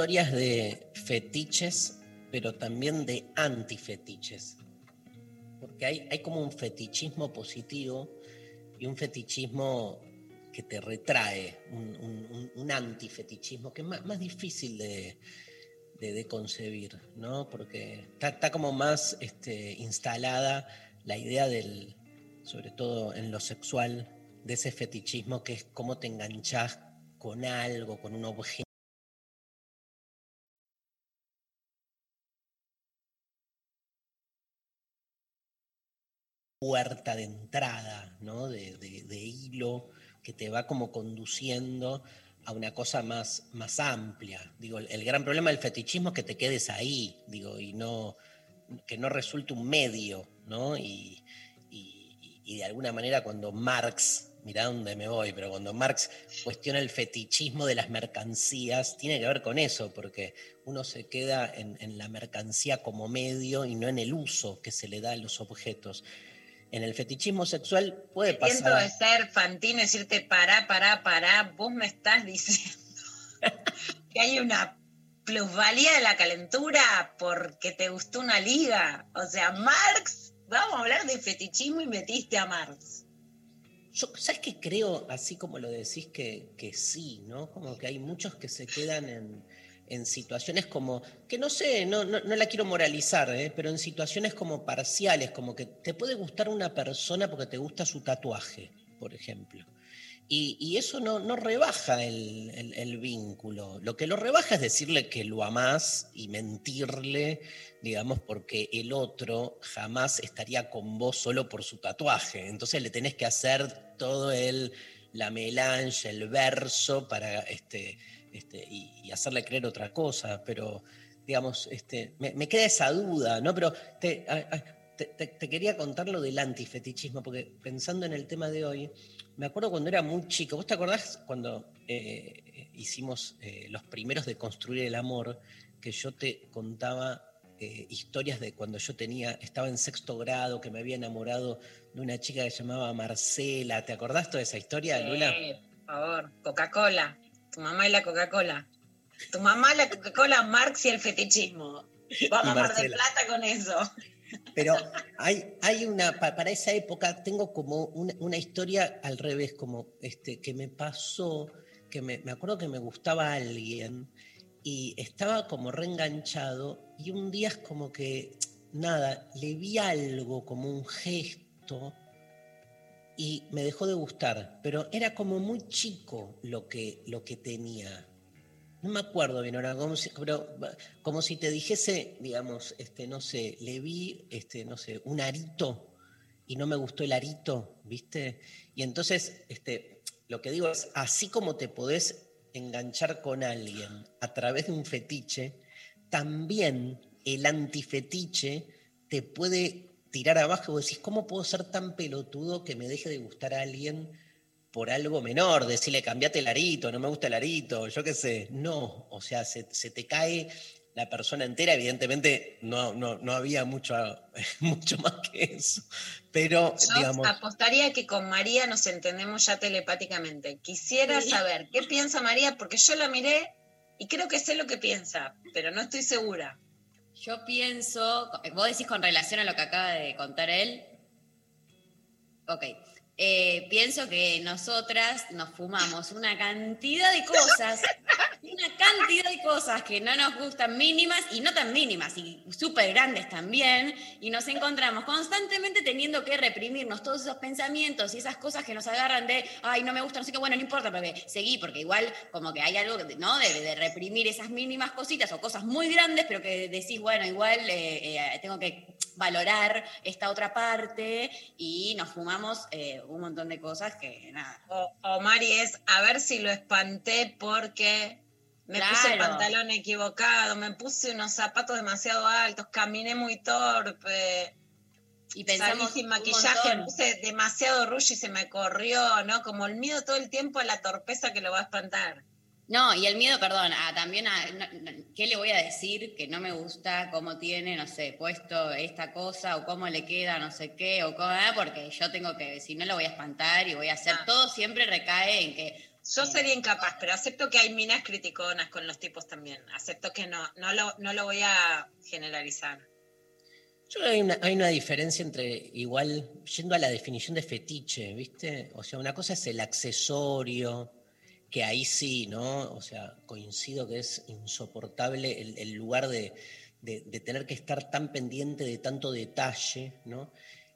historias de fetiches, pero también de antifetiches. Porque hay, hay como un fetichismo positivo y un fetichismo que te retrae, un, antifetichismo que es más, más difícil de, de- de concebir, ¿no? Porque está, está como más este, instalada la idea del, sobre todo en lo sexual, de ese fetichismo que es cómo te enganchás con algo, con un objeto. Puerta de entrada, ¿no? De, hilo que te va como conduciendo a una cosa más, más amplia. Digo, el, gran problema del fetichismo es que te quedes ahí, digo, y no, que no resulte un medio, ¿no? Y, de alguna manera cuando Marx, mirá dónde me voy, pero cuando Marx cuestiona el fetichismo de las mercancías, tiene que ver con eso, porque uno se queda en la mercancía como medio y no en el uso que se le da a los objetos. En el fetichismo sexual puede Siento pasar. de ser Fantino y decirte, pará, pará, pará, vos me estás diciendo que hay una plusvalía de la calentura porque te gustó una liga. O sea, Marx, vamos a hablar de fetichismo y metiste a Marx. Yo, ¿sabes qué creo, así como lo decís, que, que sí, ¿no? Como que hay muchos que se quedan en, en situaciones como, que no sé, no, no, no la quiero moralizar, ¿eh? pero en situaciones como parciales, como que te puede gustar una persona porque te gusta su tatuaje, por ejemplo. Y, y eso no, no rebaja el, el- vínculo. Lo que lo rebaja es decirle que lo amás y mentirle, digamos, porque el otro jamás estaría con vos solo por su tatuaje. Entonces le tenés que hacer todo el, la melange, el verso para este, este, y, hacerle creer otra cosa. Pero, digamos, este, me, queda esa duda, ¿no? Pero te, te- quería contar lo del antifetichismo, porque pensando en el tema de hoy, me acuerdo cuando era muy chico. ¿Vos te acordás cuando eh, hicimos eh, los primeros de construir el amor? Que yo te contaba eh, historias de cuando yo tenía, estaba en sexto grado, que me había enamorado de una chica que se llamaba Marcela. ¿Te acordás toda esa historia, Lula? Eh, por favor, Coca-Cola. Tu mamá y la Coca-Cola. Tu mamá, la Coca-Cola, Marx y el fetichismo. Vamos a Mar del. Plata con eso. Pero hay, hay una, pa- para esa época tengo como una, una historia al revés, como este, que me pasó, que me, me acuerdo que me gustaba alguien y estaba como reenganchado y un día es como que, nada, le vi algo, como un gesto y me dejó de gustar, pero era como muy chico lo que, lo que tenía. No me acuerdo bien ahora, como si, pero como si te dijese, digamos, este, no sé, le vi, este, no sé, un arito y no me gustó el arito, ¿viste? Y entonces, este, lo que digo es, así como te podés enganchar con alguien a través de un fetiche, también el antifetiche te puede tirar abajo y vos decís, ¿cómo puedo ser tan pelotudo que me deje de gustar a alguien por algo menor? Decirle, cambiate el arito, no me gusta el arito, yo qué sé. No, o sea, se, se te cae la persona entera, evidentemente no, no, no había mucho, mucho más que eso. Pero, Yo digamos, apostaría que con María nos entendemos ya telepáticamente. Quisiera Sí. saber qué piensa María, porque yo la miré y creo que sé lo que piensa, pero no estoy segura. Yo pienso, vos decís con relación a lo que acaba de contar él. Ok. Eh, pienso que nosotras nos fumamos una cantidad de cosas, una cantidad de cosas que no nos gustan mínimas y no tan mínimas y súper grandes también, y nos encontramos constantemente teniendo que reprimirnos todos esos pensamientos y esas cosas que nos agarran de, ay, no me gusta, no sé qué, bueno, no importa, porque seguí, porque igual como que hay algo, ¿no? De, reprimir esas mínimas cositas o cosas muy grandes, pero que decís, bueno, igual eh, eh, tengo que valorar esta otra parte y nos fumamos un montón de cosas que nada. O, o Mari es, a ver si lo espanté porque me puse el pantalón equivocado, me puse unos zapatos demasiado altos, caminé muy torpe, Y salí pensamos sin maquillaje, me puse demasiado rush y se me corrió, ¿no? Como el miedo todo el tiempo a la torpeza que lo va a espantar. No, y el miedo, perdón, a, también a, no- no, ¿qué le voy a decir que no me gusta cómo tiene, no sé, puesto esta cosa o cómo le queda no sé qué o cómo, ah, porque yo tengo que, si no lo voy a espantar y voy a hacer, Ah. todo siempre recae en que Yo sería incapaz, pero acepto que hay minas criticonas con los tipos también. Acepto que no, no lo, no lo voy a generalizar. Yo creo que hay una, hay una diferencia entre, igual, yendo a la definición de fetiche, ¿viste? O sea, una cosa es el accesorio, que ahí sí, ¿no? O sea, coincido que es insoportable el, lugar de, de- de tener que estar tan pendiente de tanto detalle, ¿no?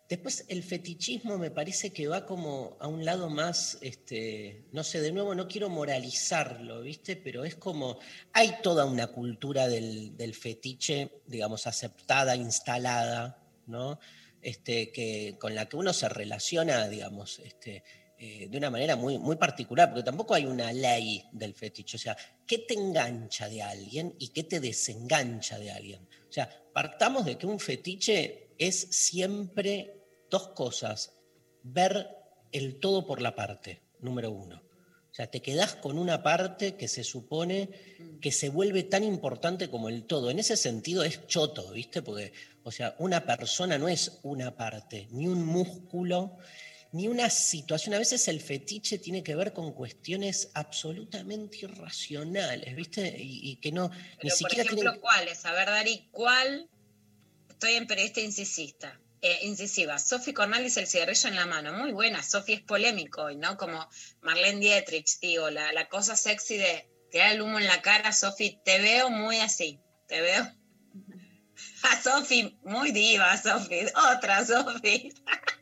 Después el fetichismo me parece que va como a un lado más, este, no sé, de nuevo no quiero moralizarlo, ¿viste? Pero es como, hay toda una cultura del, del fetiche, digamos, aceptada, instalada, ¿no? Este, que, con la que uno se relaciona, digamos, este, eh, de una manera muy, muy particular, porque tampoco hay una ley del fetiche. O sea, ¿qué te engancha de alguien y qué te desengancha de alguien? O sea, partamos de que un fetiche es siempre dos cosas. Ver el todo por la parte, número uno. O sea, te quedás con una parte que se supone que se vuelve tan importante como el todo. En ese sentido es choto, ¿viste? Porque, o sea, una persona no es una parte, ni un músculo, ni una situación. A veces el fetiche tiene que ver con cuestiones absolutamente irracionales, ¿viste? Y, y que no, ni Pero, por siquiera ejemplo, tienen... ¿cuáles? A ver, Dari, ¿cuál? Estoy en periodista incisista. Eh, incisiva. Sophie Cornell dice el cigarrillo en la mano. Muy buena. Sophie es polémico hoy, ¿no? Como Marlene Dietrich, digo, la, la cosa sexy de tirar el humo en la cara, Sophie. Te veo muy así. Te veo. A Sophie, muy diva, Sophie. Otra Sophie.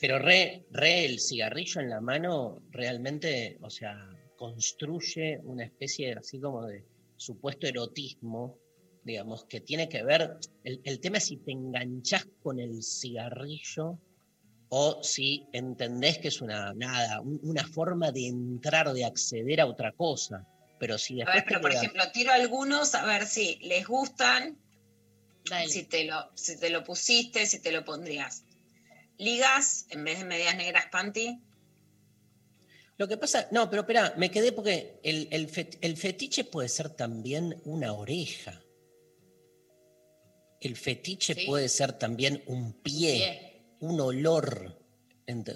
Pero re, re el cigarrillo en la mano realmente, o sea, construye una especie así como de supuesto erotismo, digamos, que tiene que ver, el, el tema es si te enganchás con el cigarrillo o si entendés que es una, nada, un- una forma de entrar, de acceder a otra cosa. Pero si A después ver, pero por ejemplo, tiro algunos a ver si les gustan, Dale. si te, lo, si te lo pusiste, si te lo pondrías. Ligas en vez de medias negras panty. Lo que pasa, no, pero espera, me quedé porque el, el fet- el fetiche puede ser también una oreja. El fetiche Sí. puede ser también un pie, un olor.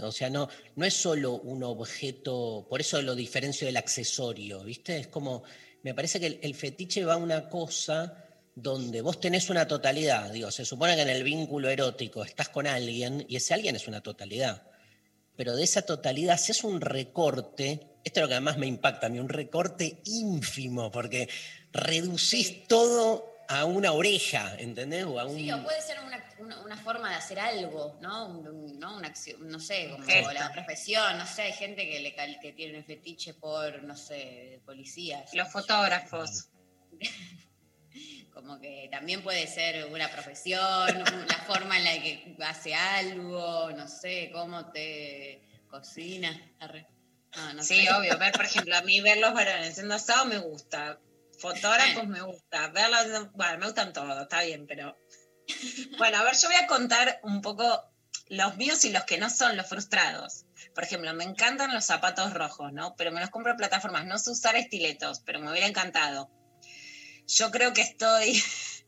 O sea, no, no es solo un objeto, por eso lo diferencio del accesorio, ¿viste? Es como, me parece que el, el fetiche va a una cosa donde vos tenés una totalidad. Digo, se supone que en el vínculo erótico estás con alguien y ese alguien es una totalidad pero de esa totalidad, si es un recorte, esto es lo que además me impacta a mí, un recorte ínfimo, porque reducís todo a una oreja, ¿entendés? O a un... Sí, o puede ser una, una- una forma de hacer algo, ¿no? Un- un- ¿no? Una acción, no sé, como gesto. la profesión, no sé, hay gente que, le, que tiene un fetiche por, no sé, policías. Los fotógrafos. Como que también puede ser una profesión, la forma en la que hace algo, no sé, cómo te cocina. Arre. No, no Sí, sé. obvio. Ver, por ejemplo, a mí ver los varones haciendo asado me gusta. Fotógrafos me gusta. Verlos, bueno, me gustan todos, está bien, pero. Bueno, a ver, yo voy a contar un poco los míos y los que no son los frustrados. Por ejemplo, me encantan los zapatos rojos, ¿no? Pero me los compro en plataformas. No sé usar estiletos, pero me hubiera encantado. Yo creo que estoy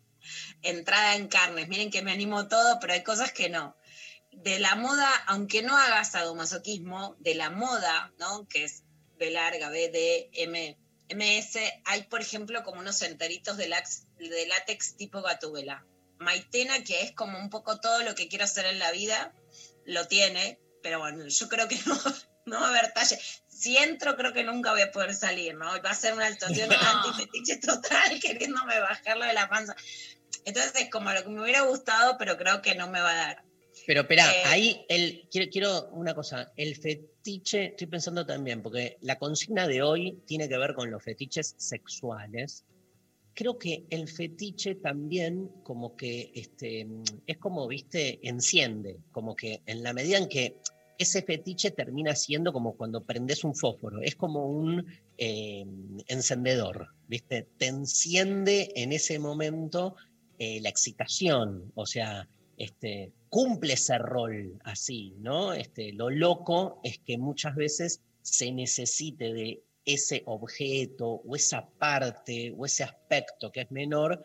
entrada en carnes. Miren que me animo todo, pero hay cosas que no de la moda, aunque no hagas sadomasoquismo, de la moda, ¿no? Que es B larga, B, D, M, MS, hay, por ejemplo, como unos enteritos de, látex tipo gatúbela. Maitena, que es como un poco todo lo que quiero hacer en la vida, lo tiene, pero bueno, yo creo que no, no va a haber talle. Si entro, creo que nunca voy a poder salir, ¿no? Va a ser una actuación No. antifetiche total, queriéndome bajarlo de la panza. Entonces es como lo que me hubiera gustado, pero creo que no me va a dar. Pero espera, Eh, ahí el, quiero, quiero una cosa, el fetiche, estoy pensando también, porque la consigna de hoy tiene que ver con los fetiches sexuales. Creo que el fetiche también como que este, es como, viste, enciende, como que en la medida en que ese fetiche termina siendo como cuando prendes un fósforo, es como un eh, encendedor, viste, te enciende en ese momento eh, la excitación, o sea, este, cumple ese rol así, ¿no? Este, lo loco es que muchas veces se necesite de ese objeto o esa parte o ese aspecto que es menor,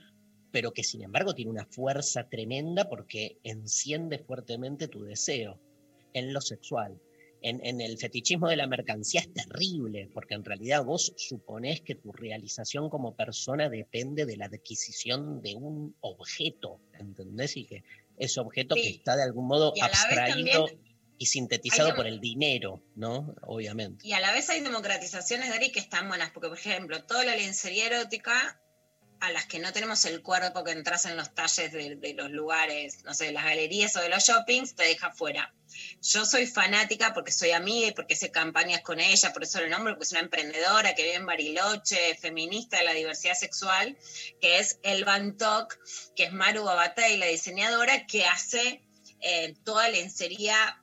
pero que sin embargo tiene una fuerza tremenda porque enciende fuertemente tu deseo en lo sexual. En, en el fetichismo de la mercancía es terrible, porque en realidad vos suponés que tu realización como persona depende de la adquisición de un objeto, ¿entendés? Y que ese objeto que está de algún modo abstraído y sintetizado hay por el dinero, ¿no? Obviamente. Y a la vez hay democratizaciones, Dari, que están buenas, porque por ejemplo, toda la lencería erótica, a las que no tenemos el cuerpo que entras en los talles de, los lugares, no sé, de las galerías o de los shoppings, te deja fuera. Yo soy fanática porque soy amiga y porque hice campañas con ella, por eso lo nombro, porque es una emprendedora que vive en Bariloche, feminista de la diversidad sexual, que es El Bantoc, que es Maru Babatay, la diseñadora, que hace eh, toda lencería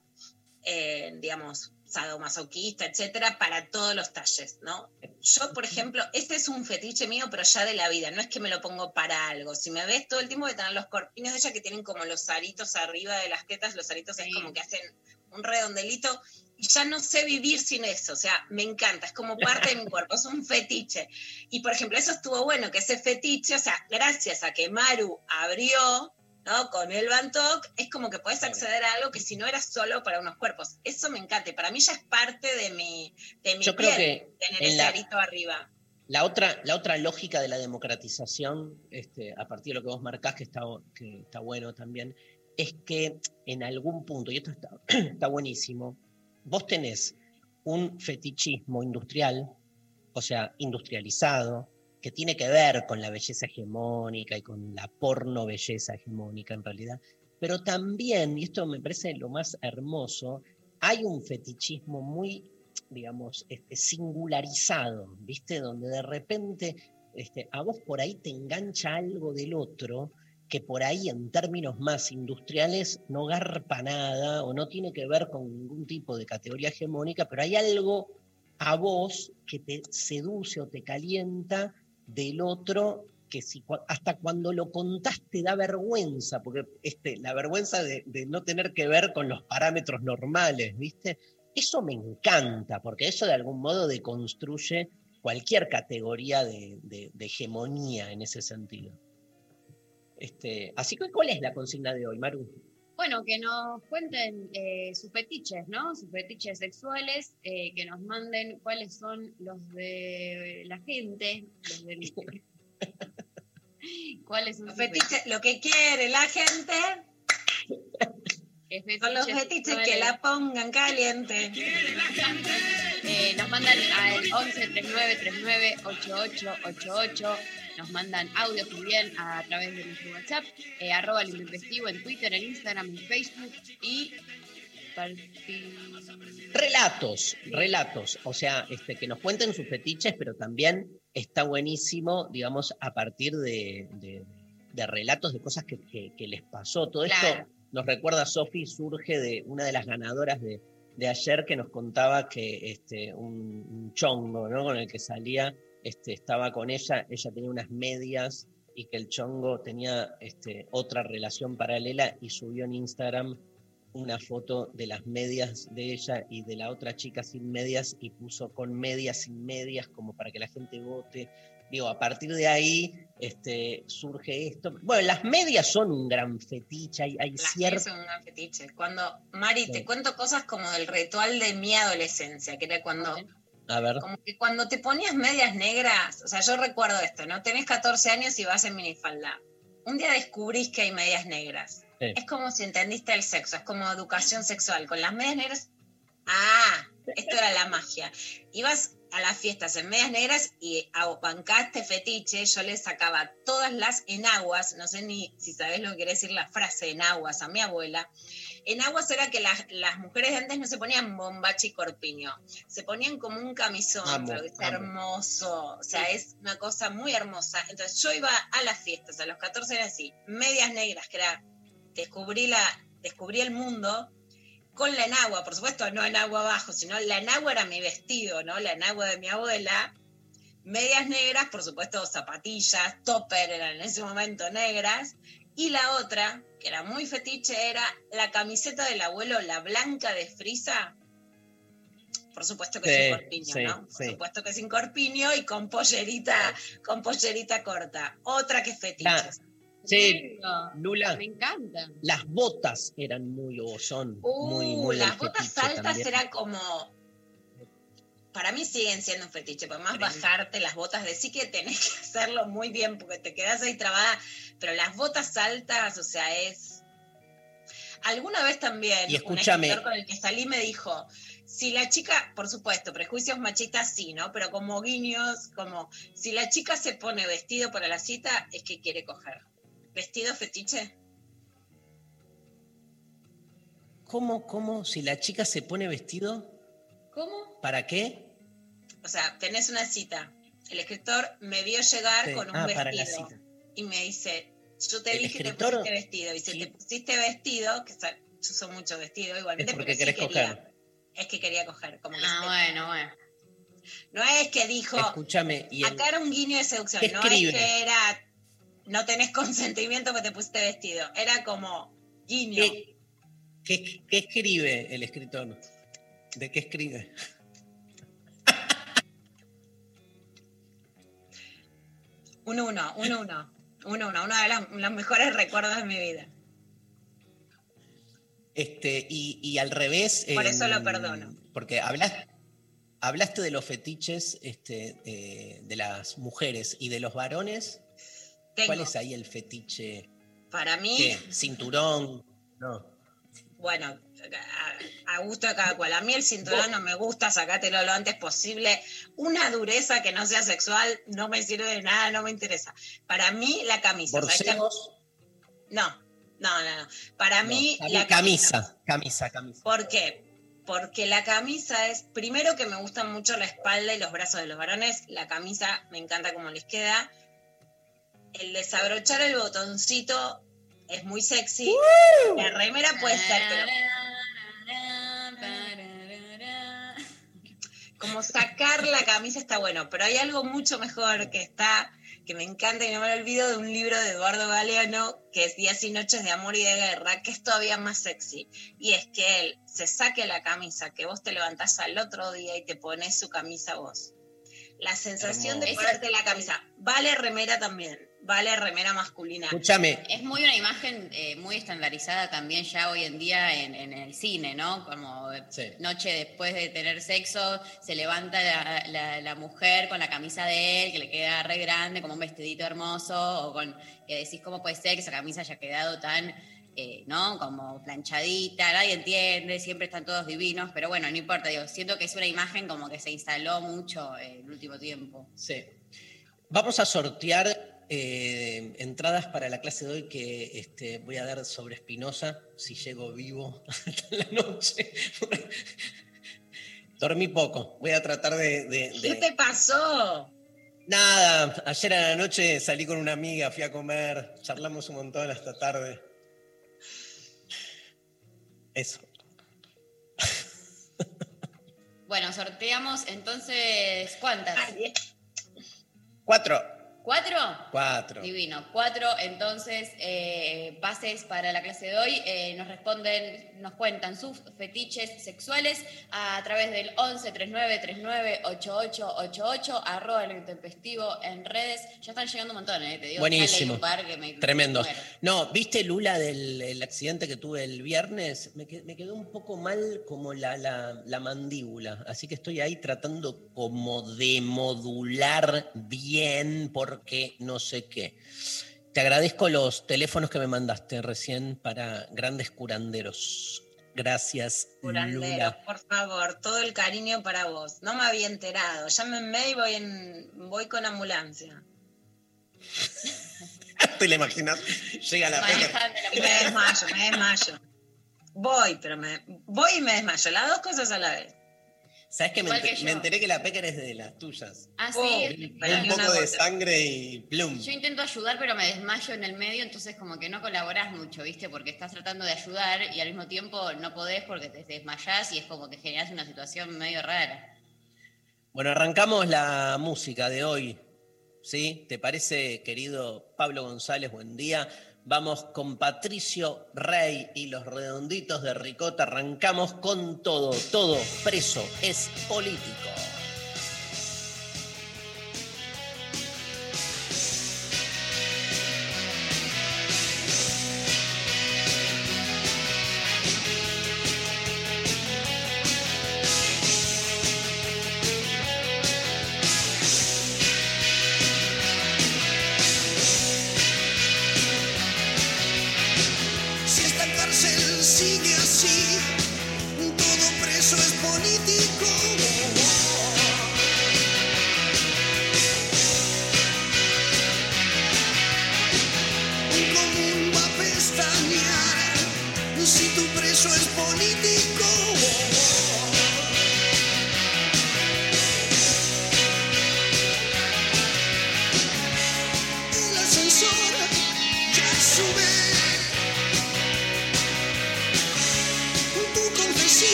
eh, digamos, sadomasoquista, etcétera, para todos los talles, ¿no? Yo, por ejemplo, este es un fetiche mío, pero ya de la vida, no es que me lo pongo para algo. Si me ves todo el tiempo de tener los corpiños de ella que tienen como los aritos arriba de las tetas, los aritos Sí. es como que hacen un redondelito, y ya no sé vivir sin eso, o sea, me encanta, es como parte de mi cuerpo, es un fetiche. Y por ejemplo, eso estuvo bueno, que ese fetiche, o sea, gracias a que Maru abrió, ¿no? Con el Bantoc, es como que puedes acceder a algo que si no era solo para unos cuerpos. Eso me encanta, para mí ya es parte de mi, de mi Yo creo que tener en ese la- arito arriba. La otra, la otra lógica de la democratización, este, a partir de lo que vos marcás, que está, que está bueno también, es que en algún punto, y esto está, está buenísimo, vos tenés un fetichismo industrial, o sea, industrializado, que tiene que ver con la belleza hegemónica y con la porno belleza hegemónica en realidad, pero también, y esto me parece lo más hermoso, hay un fetichismo muy digamos, este, singularizado, ¿viste? Donde de repente este, a vos por ahí te engancha algo del otro que por ahí en términos más industriales no garpa nada o no tiene que ver con ningún tipo de categoría hegemónica, pero hay algo a vos que te seduce o te calienta del otro que si, hasta cuando lo contás te da vergüenza, porque este, la vergüenza de, no tener que ver con los parámetros normales, ¿viste? Eso me encanta, porque eso de algún modo deconstruye cualquier categoría de, de- de hegemonía en ese sentido. Este, así que, ¿cuál es la consigna de hoy, Maru? Bueno, que nos cuenten eh, sus fetiches, ¿no? Sus fetiches sexuales, eh, que nos manden cuáles son los de la gente, los del... ¿Cuáles son Los sus fetiches, lo que quiere la gente fetiches son los fetiches que sexuales? la pongan caliente. Eh, nos mandan al 11 39 39 8888. Nos mandan audio también a través de nuestro WhatsApp, eh, arroba el investigo en Twitter, en Instagram, en Facebook y Relatos, relatos, o sea, este, que nos cuenten sus fetiches, pero también está buenísimo, digamos, a partir de, de- de relatos de cosas que, que- que les pasó. Todo Claro. esto nos recuerda, Sofi, surge de una de las ganadoras de, de ayer que nos contaba que este, un, un chongo, ¿no? Con el que salía, este, estaba con ella, ella tenía unas medias y que el chongo tenía este, otra relación paralela y subió en Instagram una foto de las medias de ella y de la otra chica sin medias y puso con medias sin medias como para que la gente vote. Digo, a partir de ahí este, surge esto. Bueno, las medias son un gran fetiche, hay, hay Las cierto... medias son un gran fetiche. Cuando, Mari, Sí. te cuento cosas como del ritual de mi adolescencia, que era cuando A ver, como que cuando te ponías medias negras, o sea, yo recuerdo esto, ¿no? Tenés 14 años y vas en minifalda. Un día descubrís que hay medias negras. Sí. Es como si entendiste el sexo, es como educación sexual. Con las medias negras, ah, esto era la magia. Ibas a las fiestas en medias negras y a bancaste fetiche, yo le sacaba todas las enaguas, no sé ni si sabes lo que quiere decir la frase enaguas a mi abuela. Enaguas era que las, las mujeres de antes no se ponían bombache y corpiño, se ponían como un camisón, Amo, pero es amo. hermoso, o sea, es una cosa muy hermosa. Entonces yo iba a las fiestas, a los 14 era así, medias negras, que era, descubrí, la, descubrí el mundo con la enagua, por supuesto, no enagua abajo, sino la enagua era mi vestido, ¿no? La enagua de mi abuela. Medias negras, por supuesto, zapatillas, topper eran en ese momento negras. Y la otra, que era muy fetiche, era la camiseta del abuelo, la blanca de frisa. Por supuesto que Sí, sin corpiño, sí, ¿no? Por sí. supuesto que sin corpiño y con pollerita, con pollerita corta. Otra que fetiche. La- Sí. Lula, Me encanta. las botas eran muy, o son muy, Uh, muy del las botas altas también. eran como. Para mí siguen siendo un fetiche, por más bajarte las botas, decir que tenés que hacerlo muy bien porque te quedás ahí trabada, pero las botas altas, o sea, es. Alguna vez también Y un escúchame. con el que salí me dijo, si la chica, por supuesto, prejuicios machistas sí, ¿no? Pero como guiños, como si la chica se pone vestido para la cita, es que quiere coger. ¿Vestido fetiche? ¿Cómo, cómo? Si la chica se pone vestido, ¿Cómo? ¿para qué? O sea, tenés una cita. El escritor me vio llegar Sí. con un Ah, vestido para la cita. y me dice, yo te ¿El dije que te pusiste vestido. Dice, Sí. te pusiste vestido, que yo uso mucho vestido Es igualmente, porque pero sí querés quería. coger. Es que quería coger. Como que Ah, bueno, bueno. No es que dijo, Escúchame, y el- acá era un guiño de seducción, ¿Qué no escribe? es que era, no tenés consentimiento porque te pusiste vestido. Era como guiño. ¿qué, qué- qué escribe el escritor? ¿De qué escribe? Un uno, un uno. Un uno, uno de los, los mejores recuerdos de mi vida. Este, y, y al revés. Por em, eso lo perdono. Porque hablas, hablaste de los fetiches este, eh, de las mujeres y de los varones. Tengo, ¿Cuál es ahí el fetiche? para mí, ¿Qué? ¿Cinturón? No. bueno, a, a gusto de cada cual. A mí el cinturón no me gusta, sacátelo lo antes posible. Una dureza que no sea sexual no me sirve de nada, no me interesa. Para mí, la camisa. ¿Borseos? No, no, no, no. Para No, mí, la camisa. Camisa, camisa. ¿Por qué? Porque la camisa es, primero que me gusta mucho la espalda y los brazos de los varones, la camisa me encanta cómo les queda. El desabrochar el botoncito es muy sexy. La remera puede ser, pero como sacar la camisa está bueno, pero hay algo mucho mejor que está, que me encanta y no me lo olvido, de un libro de Eduardo Galeano, que es Días y Noches de Amor y de Guerra, que es todavía más sexy. Y es que él se saque la camisa, que vos te levantás al otro día y te pones su camisa vos. La sensación de ponerte la camisa. Vale remera también, vale remera masculina. Escúchame, Es muy una imagen eh, muy estandarizada también ya hoy en día en, en el cine, ¿no? Como Sí. noche después de tener sexo, se levanta la, la- la mujer con la camisa de él, que le queda re grande, como un vestidito hermoso, o con que decís cómo puede ser que esa camisa haya quedado tan, eh, ¿no? Como planchadita, nadie entiende, siempre están todos divinos, pero bueno, no importa, digo, siento que es una imagen como que se instaló mucho eh, en el último tiempo. Sí. Vamos a sortear eh, entradas para la clase de hoy que este, voy a dar sobre Espinosa, si llego vivo hasta la noche. Dormí poco, voy a tratar de... de- ¿Qué te pasó? Nada, ayer a la noche salí con una amiga, fui a comer, charlamos un montón hasta tarde. Eso. Bueno, sorteamos entonces, ¿cuántas? Ay, Cuatro. ¿Cuatro? Cuatro. Divino. Cuatro, entonces, eh, pases para la clase de hoy. Eh, nos responden, nos cuentan sus fetiches sexuales a través del 11 39 39 88 88, arroba el intempestivo en redes. Ya están llegando un montón, ¿eh? Te digo, Buenísimo. un par que me- Tremendos. me muero. No, ¿viste Lula del el accidente que tuve el viernes? Me, me quedó un poco mal como la, la- la mandíbula, así que estoy ahí tratando como de modular bien porque no sé qué. Te agradezco los teléfonos que me mandaste recién para grandes curanderos. Gracias, Curandero, Lula. por favor, todo el cariño para vos. No me había enterado. Llámenme y voy, en, voy con ambulancia. ¿Te la imaginas? Llega la me desmayo, me desmayo. Voy, pero me voy y me desmayo. Las dos cosas a la vez. ¿Sabes que me, que me enteré que la peca es de las tuyas? Ah, Oh, sí. Pero Un poco de sangre y plum. Yo intento ayudar, pero me desmayo en el medio, entonces como que no colaborás mucho, ¿viste? Porque estás tratando de ayudar y al mismo tiempo no podés porque te desmayás y es como que generás una situación medio rara. Bueno, arrancamos la música de hoy. ¿Sí? ¿Te parece, querido Pablo González? Buen día. Vamos con Patricio Rey y los redonditos de Ricota. Arrancamos con todo. Todo preso es político.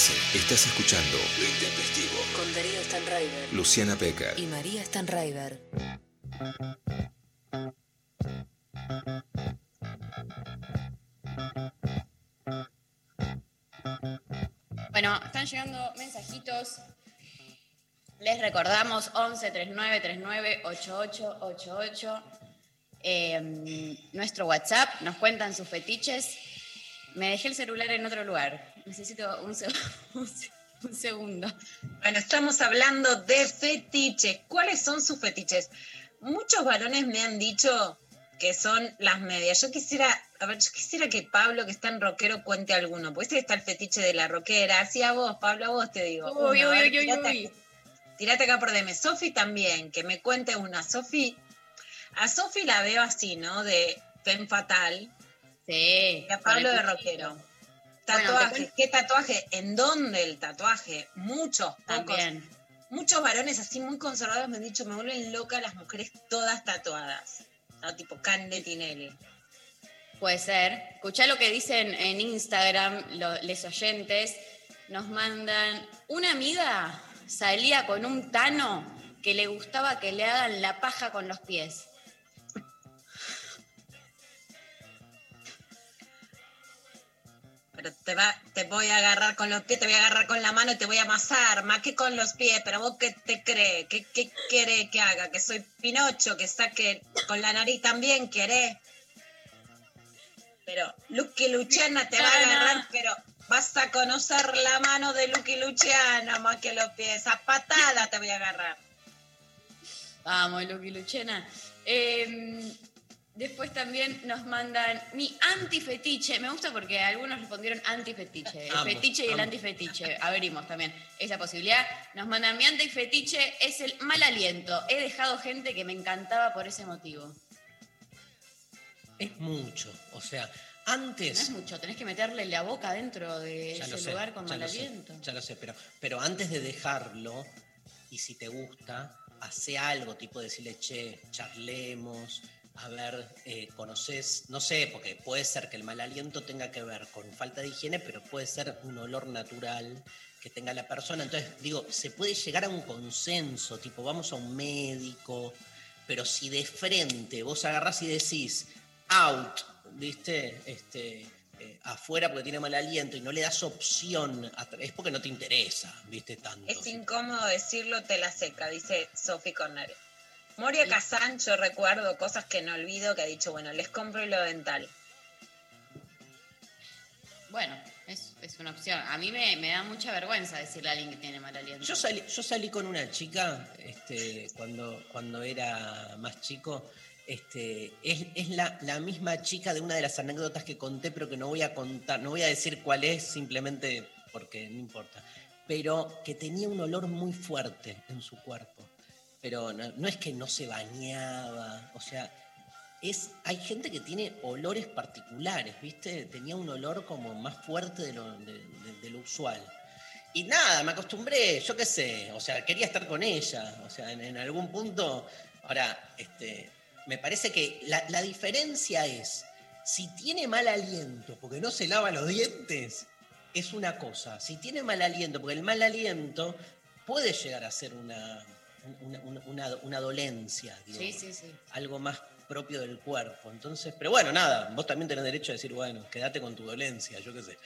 13. Estás escuchando Lo Intempestivo. Con Darío Stanraiver Luciana Pecker. y María Stanraiver. Bueno, están llegando mensajitos. Les recordamos 11 39 39 88 88. Eh, nuestro WhatsApp, nos cuentan sus fetiches. Me dejé el celular en otro lugar. Necesito un, seg- un se- un segundo. Bueno, estamos hablando de fetiches. ¿Cuáles son sus fetiches? Muchos varones me han dicho que son las medias. Yo quisiera, a ver, yo quisiera que Pablo, que está en rockero, cuente alguno. Pues está el fetiche de la rockera. Así a vos, Pablo, a vos te digo. Uy, uy, uy, uy, tirate, uy. tirate acá por DM. Sofi también, que me cuente una. Sofi, a Sofi la veo así, ¿no? De Pen Fatal. Sí. Y a Pablo de rockero. Tatuaje. ¿Qué tatuaje? ¿En dónde el tatuaje? Muchos, pocos. También. Muchos varones así muy conservadores me han dicho, me vuelven loca las mujeres todas tatuadas. ¿no? Tipo Cande Tinelli. Puede ser. Escuchá lo que dicen en Instagram lo- les oyentes. Nos mandan, una amiga salía con un tano que le gustaba que le hagan la paja con los pies. Pero te, va, te voy a agarrar con los pies, te voy a agarrar con la mano y te voy a amasar, más que con los pies. Pero vos qué te crees, ¿qué, qué quiere que haga? Que soy Pinocho, que saque con la nariz también, ¿querés? Pero Lucky Luciana te va a Luciana. agarrar, pero vas a conocer la mano de Lucky Luciana más que los pies. A patada te voy a agarrar. Vamos, Luqui Luchena. Eh, después también nos mandan mi antifetiche. Me gusta porque algunos respondieron antifetiche. El Ambos, fetiche y el antifetiche. Abrimos también esa posibilidad. Nos mandan mi antifetiche es el mal aliento. He dejado gente que me encantaba por ese motivo. Es mucho. O sea, No antes. es mucho, tenés que meterle la boca dentro de Ya lo ese sé, lugar con mal lo sé, aliento. ya lo sé, pero, pero antes de dejarlo, y si te gusta, hace algo, tipo decirle, che, charlemos, a ver, eh, conoces, no sé, porque puede ser que el mal aliento tenga que ver con falta de higiene, pero puede ser un olor natural que tenga la persona. Entonces, digo, se puede llegar a un consenso, tipo, vamos a un médico, pero si de frente vos agarrás y decís, out, ¿viste? Este, eh, afuera porque tiene mal aliento y no le das opción, a es porque no te interesa, ¿viste? Tanto. Es incómodo decirlo, te la seca, dice Sofi Cornere. Moria Kazan, yo recuerdo cosas que no olvido, que ha dicho, bueno, les compro hilo dental. Bueno, es, es una opción. A mí me, me da mucha vergüenza decirle a alguien que tiene mal aliento. Yo salí, yo salí con una chica este, cuando, cuando era más chico. Este, es es la, la misma chica de una de las anécdotas que conté, pero que no voy a contar, no voy a decir cuál es, simplemente porque no importa. Pero que tenía un olor muy fuerte en su cuerpo. Pero no, es que no se bañaba, o sea, es, hay gente que tiene olores particulares, ¿viste? Tenía un olor como más fuerte de lo, usual. Y nada, me acostumbré, yo qué sé, o sea, quería estar con ella, o sea, en, algún punto, ahora, este, me parece que la diferencia es, si tiene mal aliento porque no se lava los dientes, es una cosa, si tiene mal aliento, porque el mal aliento puede llegar a ser una, una, una- una- una dolencia, digo, Sí, sí, sí. algo más propio del cuerpo. Entonces, pero bueno, nada, vos también tenés derecho a decir, bueno, quédate con tu dolencia, yo qué sé.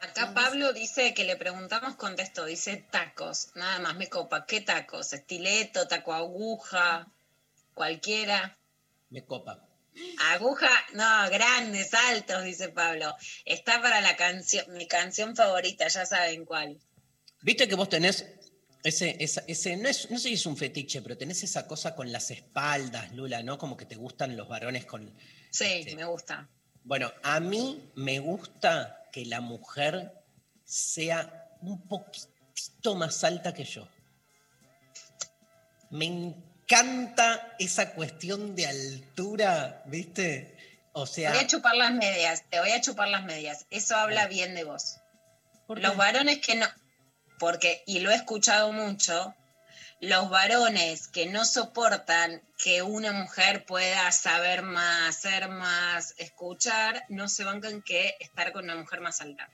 Acá Pablo dice que le preguntamos, contestó, dice tacos, nada más me copa. ¿Qué tacos? Estileto, taco aguja, cualquiera. Me copa. Aguja, no, grandes, altos, dice Pablo. Está para la canción, mi canción favorita, ya saben cuál. Viste que vos tenés ese, ese no, es, no sé si es un fetiche, pero tenés esa cosa con las espaldas, Lula, ¿no? Como que te gustan los varones con... Sí, Sí. me gusta. Bueno, a mí me gusta que la mujer sea un poquitito más alta que yo. Me encanta esa cuestión de altura, ¿viste? O sea... Voy a chupar las medias, te voy a chupar las medias. Eso habla bien de vos. ¿por Los varones que no, porque, y lo he escuchado mucho, los varones que no soportan que una mujer pueda saber más, ser más, escuchar, no se bancan que estar con una mujer más alta.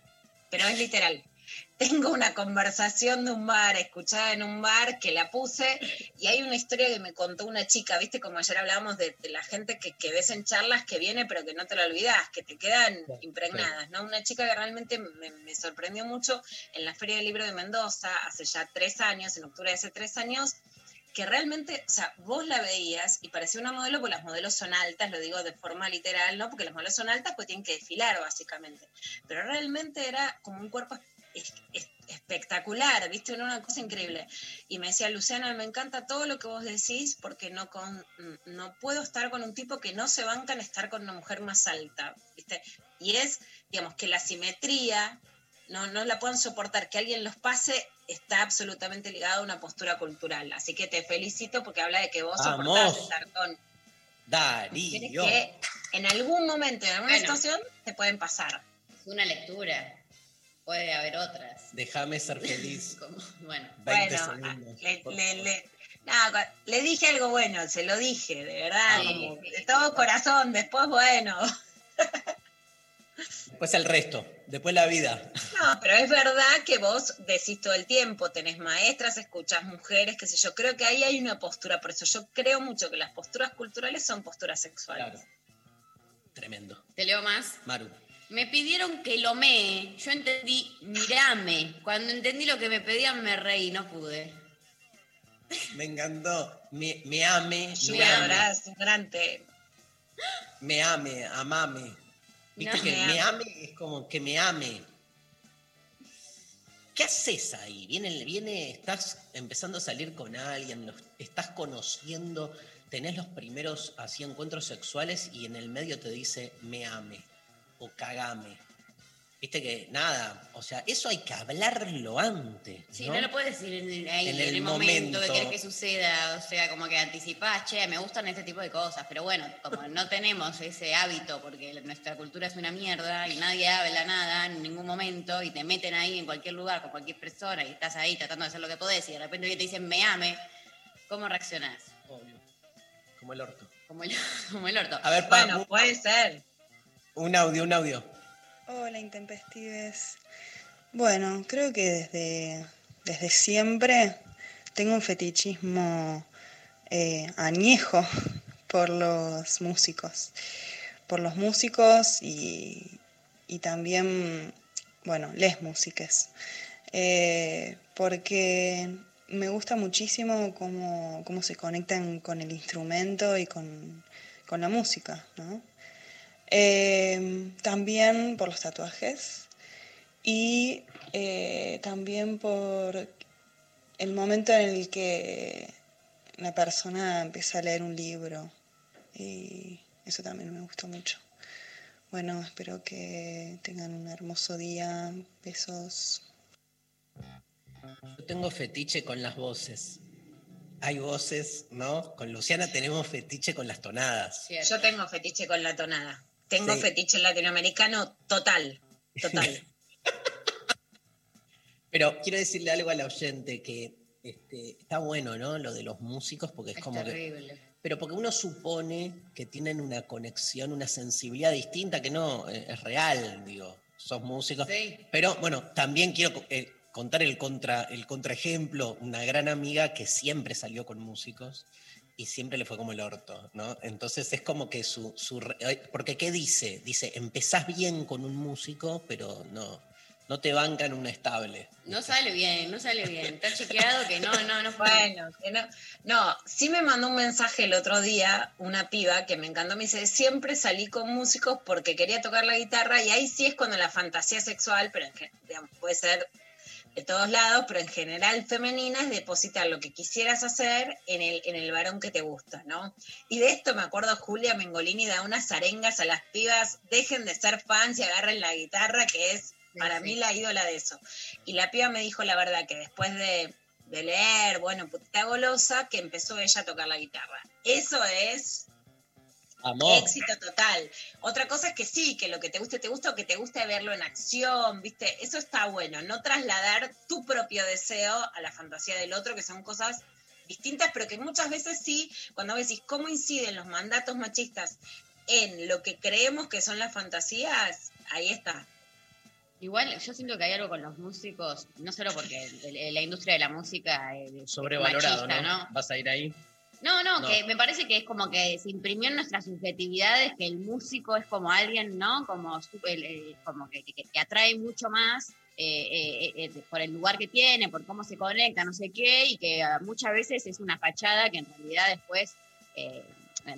Pero es literal. tengo una conversación de un bar, escuchada en un bar, que la puse, y hay una historia que me contó una chica, viste, como ayer hablábamos de, de la gente que, que ves en charlas que viene, pero que no te la olvidas, que te quedan impregnadas, ¿no? Una chica que realmente me, me sorprendió mucho en la Feria del Libro de Mendoza, hace ya tres años, en octubre de hace tres años, que realmente, o sea, vos la veías y parecía una modelo, porque las modelos son altas, lo digo de forma literal, ¿no? Porque las modelos son altas, pues tienen que desfilar, básicamente. Pero realmente era como un cuerpo es- es- espectacular, ¿viste? Era una cosa increíble. Y me decía, Luciana, me encanta todo lo que vos decís, porque no, con, no puedo estar con un tipo que no se banca en estar con una mujer más alta, ¿viste? Y es, digamos, que la simetría no, no la puedan soportar, que alguien los pase, está absolutamente ligado a una postura cultural. Así que te felicito porque habla de que vos Vamos. soportás estar con Darío. que en algún momento, en alguna Bueno. situación, te pueden pasar. Es una lectura. Puede haber otras. Déjame ser feliz. Como- bueno, 20 bueno, segundos. le, le- le- le dije algo bueno, se lo dije, de verdad, Sí, como sí, de sí. todo corazón. Después, bueno, Después el resto. Después la vida. no, pero es verdad que vos decís todo el tiempo, tenés maestras, escuchás mujeres, qué sé yo. Creo que ahí hay una postura, por eso yo creo mucho que las posturas culturales son posturas sexuales. Claro. Tremendo. te leo más. Maru. Me pidieron que lo mee. Yo entendí, mirame. Cuando entendí lo que me pedían, me reí, no pude. Me encantó. Me, me ame. Me gran tema. Me ame. Amame. Viste No. que Me me ame. ame es como que me ame. ¿Qué haces ahí? Viene, viene, estás empezando a salir con alguien, los- estás conociendo, tenés los primeros así encuentros sexuales y en el medio te dice me ame o cagame. Viste que nada, o sea, eso hay que hablarlo antes. Sí, ¿no? no, lo puedes decir en, ahí, En en el momento, que momento. querés que suceda. O sea, como que anticipás, che, me gustan este tipo de cosas. Pero bueno, como no tenemos ese hábito, porque nuestra cultura es una mierda y nadie habla nada en ningún momento y te meten ahí en cualquier lugar con cualquier persona y estás ahí tratando de hacer lo que podés y de repente que te dicen me ame, ¿cómo reaccionás? Obvio. Como el orto. Como el, como el orto. A ver, pa, Bueno, puede ser. Un audio, un audio. Hola, intempestives. Bueno, creo que desde, desde siempre tengo un fetichismo eh, añejo por los músicos. Por los músicos y, y también, bueno, les músiques. Eh, porque me gusta muchísimo cómo, cómo se conectan con el instrumento y con, con la música, ¿no? Eh, también por los tatuajes y eh, también por el momento en el que la persona empieza a leer un libro y eso también me gustó mucho. Bueno, espero que tengan un hermoso día. Besos. Yo tengo fetiche con las voces. Hay voces, ¿no? Con Luciana tenemos fetiche con las tonadas. Cierto. Yo tengo fetiche con la tonada. Tengo Sí. fetiche latinoamericano total, total. Pero quiero decirle algo al oyente que este, está bueno, ¿no? Lo de los músicos, porque es, Es como que. terrible. Pero porque uno supone que tienen una conexión, una sensibilidad distinta que no eh, es real, digo. Sos músicos. Sí. Pero bueno, también quiero eh, contar el, contra, el contraejemplo. Una gran amiga que siempre salió con músicos y siempre le fue como el orto, ¿no? Entonces es como que su... su porque ¿qué dice? Dice, empezás bien con un músico, pero no, no te bancan una estable. No sale bien, no sale bien. Está chequeado que no, no, no fue. Bueno, que no, no, sí me mandó un mensaje el otro día una piba que me encantó, me dice, siempre salí con músicos porque quería tocar la guitarra y ahí sí es cuando la fantasía sexual, pero en gen- digamos, puede ser de todos lados, pero en general femenina es depositar lo que quisieras hacer en el, en el varón que te gusta, ¿no? Y de esto me acuerdo Julia Mengolini da unas arengas a las pibas, dejen de ser fans y agarren la guitarra, que es para Sí. mí la ídola de eso. Y la piba me dijo la verdad que después de, de leer, bueno, putita golosa, que empezó ella a tocar la guitarra. Eso es Amor. éxito total. Otra cosa es que sí, que lo que te guste te gusta o que te guste verlo en acción, ¿viste? Eso está bueno, no trasladar tu propio deseo a la fantasía del otro, que son cosas distintas, pero que muchas veces sí, cuando decís cómo inciden los mandatos machistas en lo que creemos que son las fantasías, ahí está. Igual yo siento que hay algo con los músicos, no solo porque la industria de la música es Sobrevalorado, machista, ¿no? ¿Vas a ir ahí? No, no, No. que me parece que es como que se imprimió en nuestras subjetividades que el músico es como alguien, ¿no? Como, el- como que, que- que atrae mucho más eh, eh, eh, eh, por el lugar que tiene, por cómo se conecta, no sé qué, y que muchas veces es una fachada que en realidad después eh,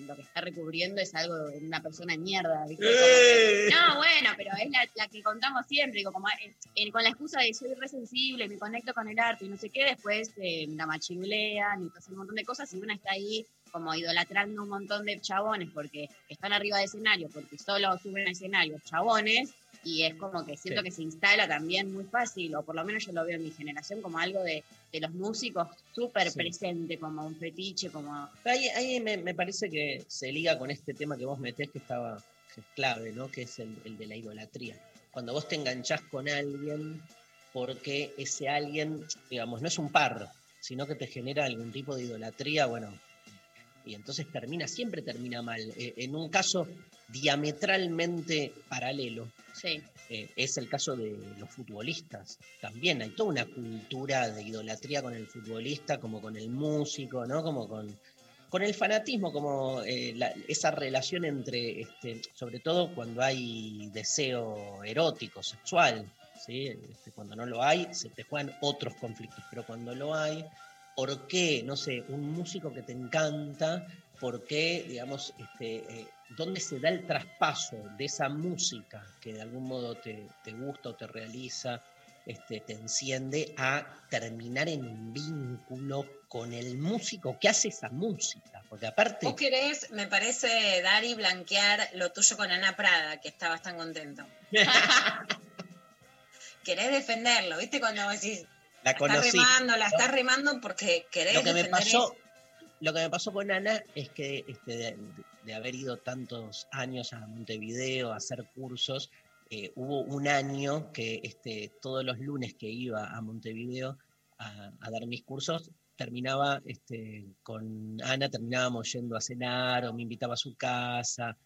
lo que está recubriendo es algo de una persona de mierda, ¿viste? Como que- no, bueno, pero es la, la que contamos siempre, digo, como eh, con la excusa de soy resensible, me conecto con el arte y no sé qué, después eh, la machiblean y pasan un montón de cosas y una está ahí como idolatrando un montón de chabones porque están arriba de escenario, porque solo suben a escenario chabones y es como que siento Sí. que se instala también muy fácil, o por lo menos yo lo veo en mi generación como algo de, de los músicos súper Sí. presente, como un fetiche, como... Ahí, ahí me, me parece que se liga con este tema que vos metés que estaba que es clave, ¿no? Que es el, el de la idolatría. Cuando vos te enganchás con alguien porque ese alguien, digamos, no es un par, sino que te genera algún tipo de idolatría, bueno, y entonces termina, siempre termina mal. Eh, en un caso diametralmente paralelo, Sí, eh, es el caso de los futbolistas. También hay toda una cultura de idolatría con el futbolista, como con el músico, ¿no? Como con, con el fanatismo, como eh, la- esa relación entre, este, sobre todo cuando hay deseo erótico, sexual, ¿sí? Este, cuando no lo hay, se te juegan otros conflictos, pero cuando lo hay, ¿por qué, no sé, un músico que te encanta, por qué, digamos, este, eh, dónde se da el traspaso de esa música que de algún modo te, te gusta o te realiza, este, te enciende, a terminar en un vínculo con el músico que hace esa música? Porque aparte... Vos querés, me parece, Dari, blanquear lo tuyo con Ana Prada, que estabas tan contento. Querés defenderlo, ¿viste? Cuando decís, la estás conocí. remando, la estás remando porque querés lo que me pasó eso. lo que me pasó con Ana es que este, de, de haber ido tantos años a Montevideo a hacer cursos eh, hubo un año que este, todos los lunes que iba a Montevideo a, a dar mis cursos terminaba este, con Ana terminábamos yendo a cenar o me invitaba a su casa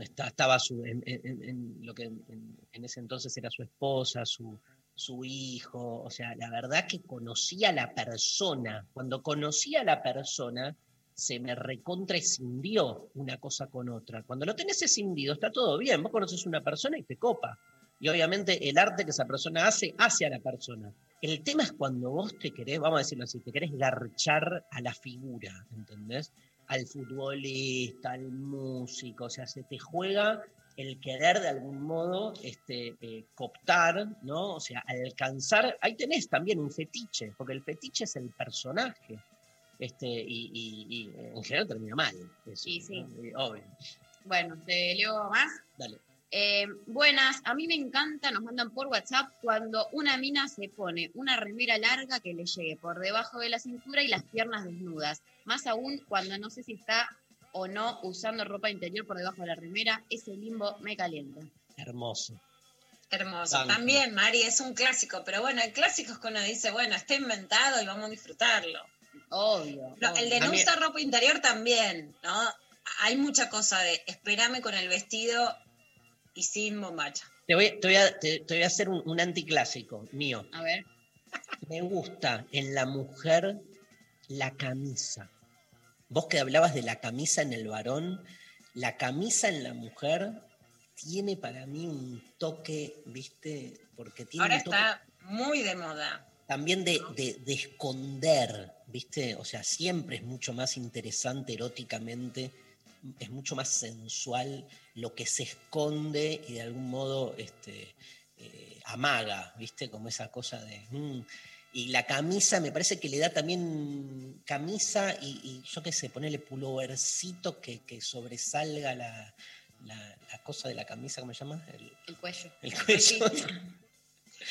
está- estaba su en, en- en- en lo que en, en ese entonces era su esposa su su hijo, o sea, la verdad que conocía a la persona. Cuando conocí a la persona, se me recontraescindió una cosa con otra. Cuando lo tenés escindido, está todo bien. Vos conoces una persona y te copa. Y obviamente el arte que esa persona hace, hace a la persona. El tema es cuando vos te querés, vamos a decirlo así, te querés garchar a la figura, ¿entendés? Al futbolista, al músico, o sea, se te juega el querer de algún modo este, eh, cooptar, ¿no? O sea, alcanzar, ahí tenés también un fetiche, porque el fetiche es el personaje, este, y, y- y, eh, en general termina mal. eso, Sí, sí. ¿no? Y obvio. Bueno, te leo más. Dale. Eh, buenas, a mí me encanta, nos mandan por WhatsApp cuando una mina se pone una remera larga que le llegue por debajo de la cintura y las piernas desnudas. Más aún cuando no sé si está o no usando ropa interior por debajo de la remera, ese limbo me calienta. Hermoso. Hermoso. También, Mari, es un clásico, pero bueno, el clásico es que uno dice, bueno, está inventado y vamos a disfrutarlo. Obvio. No, el de no usar ropa interior también, ¿no? Hay mucha cosa de espérame con el vestido y sin bombacha. Te voy, te voy a, te- te voy a hacer un, un anticlásico mío. A ver. Me gusta en la mujer la camisa. Vos que hablabas de la camisa en el varón, la camisa en la mujer tiene para mí un toque, ¿viste? Porque tiene Ahora un toque está muy de moda. también de, de- de esconder, ¿viste? O sea, siempre es mucho más interesante eróticamente, es mucho más sensual lo que se esconde y de algún modo este, eh, amaga, ¿viste? Como esa cosa de... mm. Y la camisa me parece que le da también camisa y, y yo qué sé, ponerle pullovercito que, que sobresalga la, la- la cosa de la camisa, ¿cómo se llama? El, El cuello. el cuello.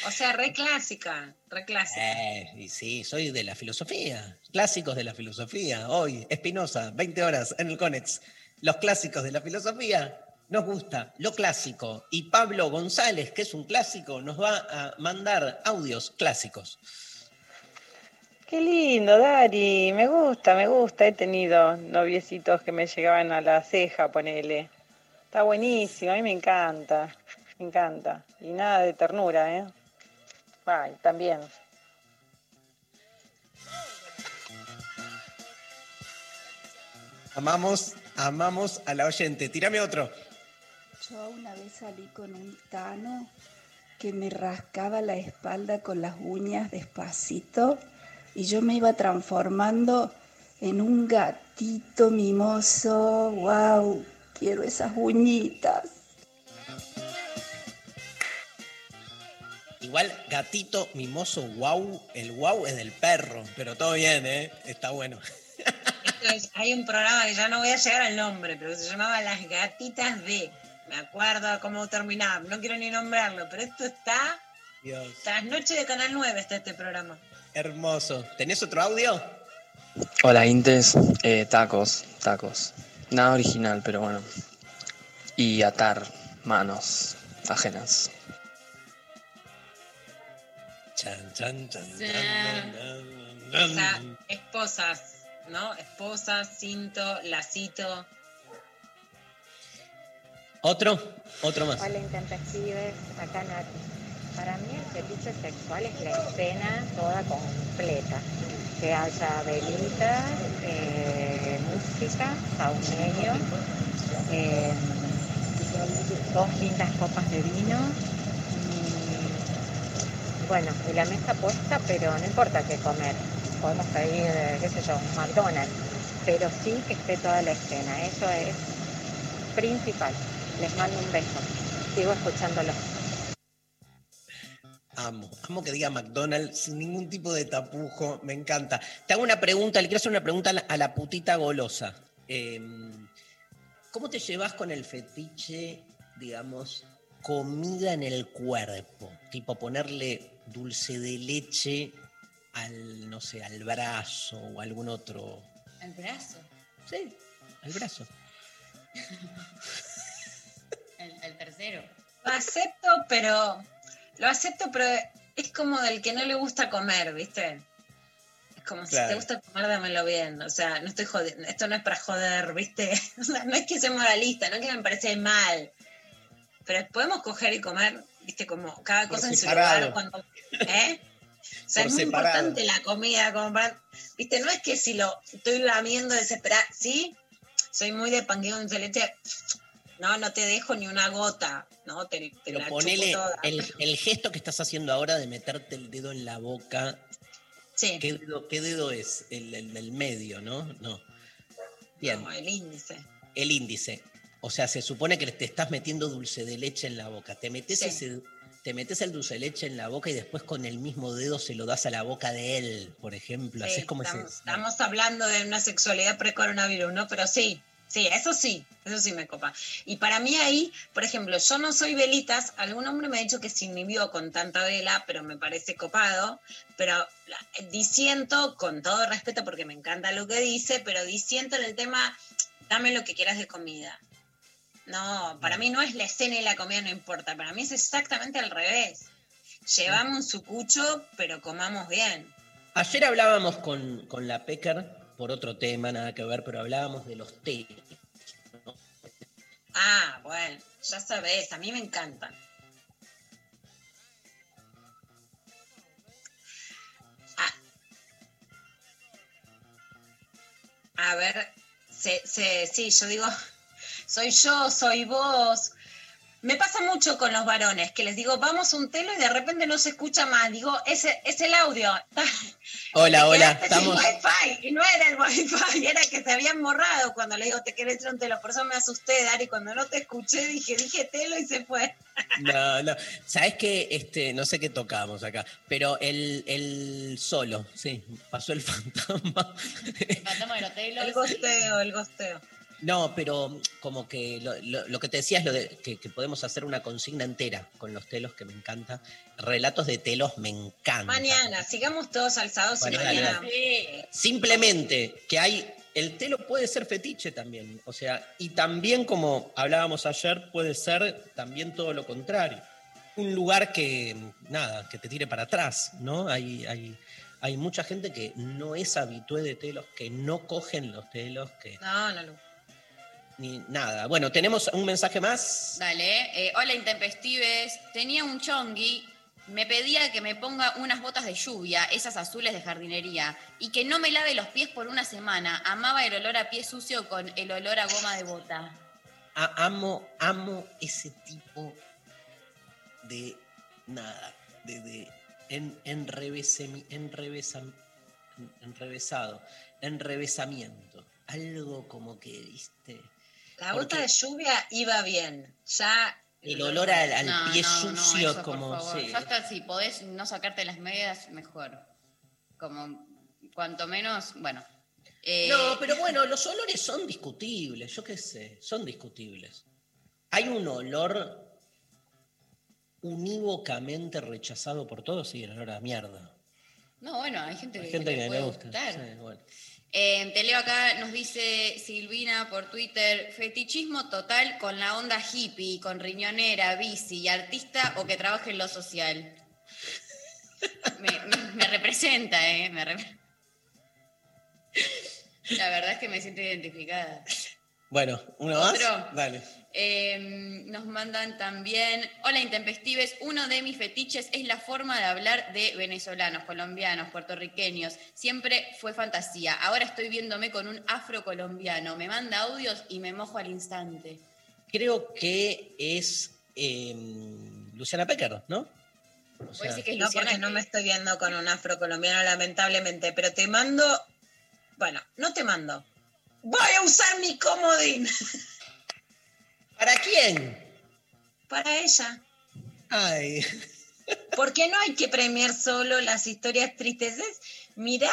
O sea, re clásica, re clásica. Eh, y sí, soy de la filosofía. Clásicos de la filosofía. Hoy, Espinosa, 20 horas en el Conex. Los clásicos de la filosofía. Nos gusta lo clásico. Y Pablo González, que es un clásico, nos va a mandar audios clásicos. Qué lindo, Dari. Me gusta, me gusta. He tenido noviecitos que me llegaban a la ceja, ponele. Está buenísimo, a mí me encanta. Me encanta. Y nada de ternura, ¿eh? Ay, también. Amamos, amamos a la oyente. Tírame otro. Yo una vez salí con un tano que me rascaba la espalda con las uñas despacito y yo me iba transformando en un gatito mimoso. ¡Wow! Quiero esas uñitas. Igual, gatito mimoso, wow. El wow es del perro, pero todo bien, ¿eh? Está bueno. Es- hay un programa que ya no voy a llegar al nombre, pero se llamaba Las Gatitas de. Me acuerdo cómo terminaba, no quiero ni nombrarlo, pero esto está. Dios, Trasnoche de Canal 9 está este programa. Hermoso. ¿Tenés otro audio? Hola Intes, Eh, tacos, tacos. Nada original, pero bueno. Y atar manos ajenas. Chan, chan, chan, Sí. chan, O chan, sea, chan. esposas, ¿no? Esposas, cinto, lacito. Otro, otro más. Hola intempestives, acá Nati. Para mí el fetiche sexual es la escena toda completa. Que haya velitas, eh, música, saumerio, eh, dos lindas copas de vino y bueno, y la mesa puesta, pero no importa qué comer. Podemos pedir, qué sé yo, McDonald's, pero sí que esté toda la escena. Eso es principal. Les mando un beso. Sigo escuchándolo. Amo, amo que diga McDonald's sin ningún tipo de tapujo, me encanta. Te hago una pregunta, le quiero hacer una pregunta a la, putita golosa. Eh, ¿Cómo te llevas con el fetiche, digamos, comida en el cuerpo? Tipo ponerle dulce de leche al, no sé, al brazo o algún otro. El brazo. Sí, al brazo. El, el tercero. Lo acepto, pero. Lo acepto, pero es como del que no le gusta comer, ¿viste? Es como si Claro. te gusta comer, dámelo bien. O sea, no estoy jodiendo. Esto no es para joder, ¿viste? O sea, no es que sea moralista, no es que me parece mal. Pero podemos coger y comer, ¿viste? Como cada Por cosa en su lugar. Cuando, ¿Eh? O sea, Por es muy separado. importante la comida, como para- ¿viste? No es que si lo estoy lamiendo desesperada, ¿sí? Soy muy de panqueo de leche. No, no te dejo ni una gota, ¿no? Te, te la ponele chupo toda. el, el gesto que estás haciendo ahora de meterte el dedo en la boca. Sí. ¿Qué dedo, qué dedo es? El, el del medio, ¿no? No. Bien. No, el índice. El índice. O sea, se supone que te estás metiendo dulce de leche en la boca. Te metes, Sí. ese, te metes el dulce de leche en la boca y después con el mismo dedo se lo das a la boca de él, por ejemplo. Así Sí, es como ese- estamos, estamos hablando de una sexualidad pre-coronavirus, ¿no? Pero sí, sí, eso sí, eso sí me copa. Y para mí ahí, por ejemplo, yo no soy velitas, algún hombre me ha dicho que se inhibió con tanta vela, pero me parece copado, pero disiento, con todo respeto, porque me encanta lo que dice, pero disiento en el tema, dame lo que quieras de comida. No, para mí no es la escena y la comida, no importa, para mí es exactamente al revés. Llevamos un sucucho, pero comamos bien. Ayer hablábamos con, con la Pecker por otro tema, nada que ver, pero hablábamos de los té. Ah, bueno, ya sabes, a mí me encantan. Ah. A ver, se, se- sí, yo digo, soy yo, soy vos. Me pasa mucho con los varones, que les digo, vamos un telo y de repente no se escucha más. Digo, ese es el audio. Hola, hola, estamos. wifi, y no era el wifi, era que se habían borrado cuando le digo te querés ir a un telo. Por eso me asusté, Dari, cuando no te escuché dije, dije telo y se fue. No, no. ¿Sabes qué? Este, no sé qué tocamos acá, pero el, el solo, sí, pasó el fantasma. Fantasma de los telos. El gosteo, el gosteo. No, pero como que lo, lo- lo que te decía es lo de que, que podemos hacer una consigna entera con los telos, que me encanta. Relatos de telos me encanta. Mañana, sigamos todos alzados y mañana. Simplemente que hay, el telo puede ser fetiche también, o sea, y también como hablábamos ayer, puede ser también todo lo contrario. Un lugar que, nada, que te tire para atrás, ¿no? Hay, hay, hay mucha gente que no es habitué de telos, que no cogen los telos, que No, no, no. Ni nada. Bueno, tenemos un mensaje más. Dale. eh, hola, Intempestives. Tenía un chongui. Me pedía que me ponga unas botas de lluvia, esas azules de jardinería, y que no me lave los pies por una semana. Amaba el olor a pie sucio con el olor a goma de bota. A- amo, amo ese tipo de nada, de, de en, enrevesemi- enrevesam- en- enrevesado, enrevesamiento. Algo como que, viste, La bota de lluvia iba bien. Ya. el olor al, al No, pie no, no, sucio, eso, por como. favor. sí. Ya hasta si podés no sacarte las medias, mejor. Como cuanto menos, bueno. Eh, No, pero bueno, los olores son discutibles, yo qué sé, son discutibles. Hay un olor unívocamente rechazado por todos, sí, el olor a mierda. No, bueno, hay gente Hay que, gente le que le puede gusta. gustar. sí, bueno. Eh, te leo acá, nos dice Silvina por Twitter, fetichismo total con la onda hippie, con riñonera, bici y artista o que trabaje en lo social. Me, me- me representa, ¿eh? Me La verdad es que me siento identificada. Bueno, ¿uno más? Dale. Eh, nos mandan también, hola intempestives, uno de mis fetiches es la forma de hablar de venezolanos, colombianos, puertorriqueños. Siempre fue fantasía. Ahora estoy viéndome con un afrocolombiano. Me manda audios y me mojo al instante. Creo que es eh, Luciana Pecker, ¿no? O sea, decir que es No, Luciana porque no me estoy viendo con un afrocolombiano, lamentablemente. Pero te mando. Bueno, no te mando. Voy a usar mi comodín ¿Para quién? para ella. Ay, Porque no hay que premiar solo las historias tristes. Es, mirá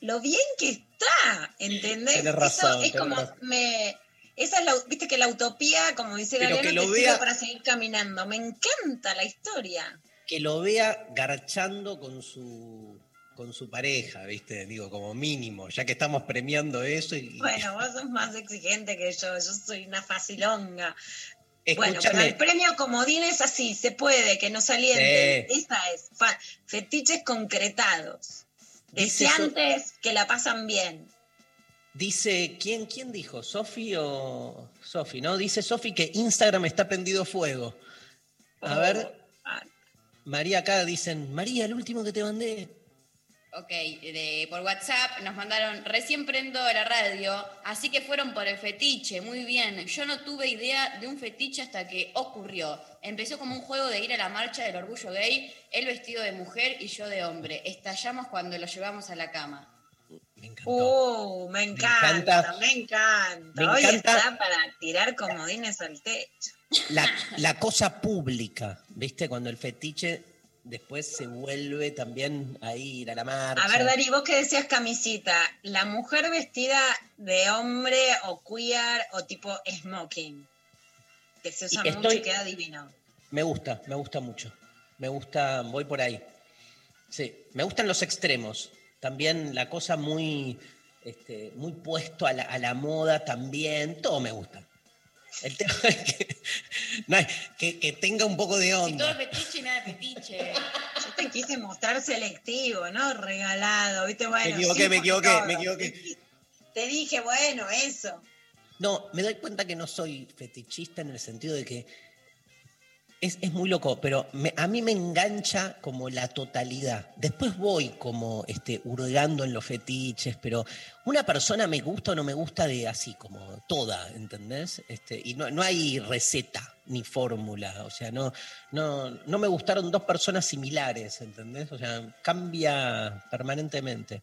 lo bien que está, ¿entendés? Tenés razón, Eso es como razón. me. Esa es la, viste que la utopía, como dice Pero Galeano, que lo vea- para seguir caminando. Me encanta la historia. que lo vea garchando con su con su pareja, ¿viste? Digo, como mínimo, ya que estamos premiando eso y Bueno, vos sos más exigente que yo, yo soy una facilonga. Bueno, pero escúchame, el premio comodín es así, se puede, que no saliente. Sí. Esa es, fetiches concretados. Deseantes que la pasan bien. dice, ¿quién, quién dijo? ¿Sofi o Sofi? ¿No? Dice Sofi que Instagram está prendido fuego. A Oh, ver, ah, María acá dicen, María, el último que te mandé. Ok, de- por WhatsApp nos mandaron, recién prendo la radio, así que fueron por el fetiche, muy bien. Yo no tuve idea de un fetiche hasta que ocurrió. Empezó como un juego de ir a la marcha del orgullo gay, él vestido de mujer y yo de hombre. Estallamos cuando lo llevamos a la cama. Me encantó. Uh, me encanta, encanta. me encanta. Me Hoy encanta. está para tirar comodines al techo. La, la cosa pública, ¿viste? Cuando el fetiche después se vuelve también a ir a la marcha. A ver, Dari, vos que decías camisita, la mujer vestida de hombre o queer o tipo smoking, que se usa Y mucho estoy- y queda divino. Me gusta, me gusta mucho. Me gusta, voy por ahí. Sí, me gustan los extremos. También la cosa muy, este, muy puesto a la, a la moda también. Todo me gusta. El tema es que, no, que, que tenga un poco de Si todo es onda. fetiche y nada de fetiche. Yo te quise mostrar selectivo, ¿no? Regalado, ¿viste? Bueno, Me equivoqué, sí, me equivoqué, todo. me equivoqué. Te dije, bueno, eso. No, me doy cuenta que no soy fetichista en el sentido de que es, es muy loco, pero a mí me engancha como la totalidad. Después voy como este, hurgando en los fetiches, pero una persona me gusta o no me gusta de así, como toda, ¿entendés? Este, y no, no hay receta ni fórmula, o sea, no, no, no me gustaron dos personas similares, ¿entendés? O sea, cambia permanentemente.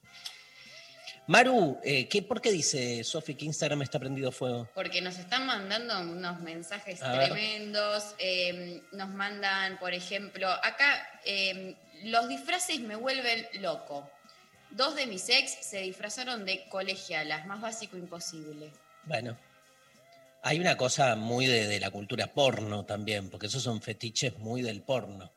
Maru, eh, ¿qué, ¿por qué dice Sofi que Instagram está prendido fuego? Porque nos están mandando unos mensajes A tremendos. eh, nos mandan, por ejemplo, acá eh, los disfraces me vuelven loco. Dos de mis ex se disfrazaron de colegialas, más básico imposible. Bueno, hay una cosa muy de, de la cultura porno también, porque esos son fetiches muy del porno.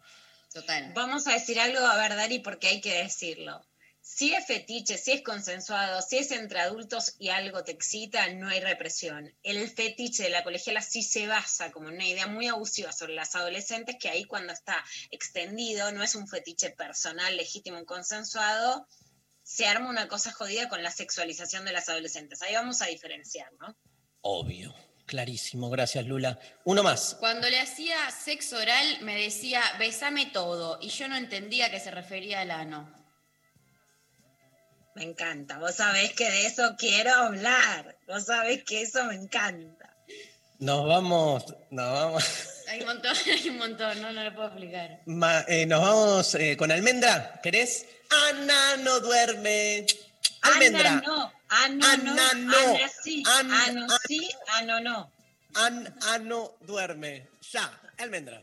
Total. Vamos a decir algo, a ver, Dari, porque hay que decirlo. Si es fetiche, si es consensuado, si es entre adultos y algo te excita, no hay represión. El fetiche de la colegiala sí se basa como en una idea muy abusiva sobre las adolescentes, que ahí cuando está extendido no es un fetiche personal, legítimo y consensuado, se arma una cosa jodida con la sexualización de las adolescentes. Ahí vamos a diferenciar, ¿no? Obvio. Clarísimo. Gracias, Lula. Uno más. Cuando le hacía sexo oral me decía, besame todo, y yo no entendía que se refería al ano. Me encanta. Vos sabés que de eso quiero hablar. Vos sabés que eso me encanta. Nos vamos. Nos vamos. Hay un montón, hay un montón, no, no lo puedo explicar. Ma- eh, nos vamos eh, con Almendra. ¿Querés? Ana no duerme. Almendra. Ana no, Ana no, Ana no. Ana sí, An- Ano sí, Ano no. An, ano duerme. Ya. Almendra.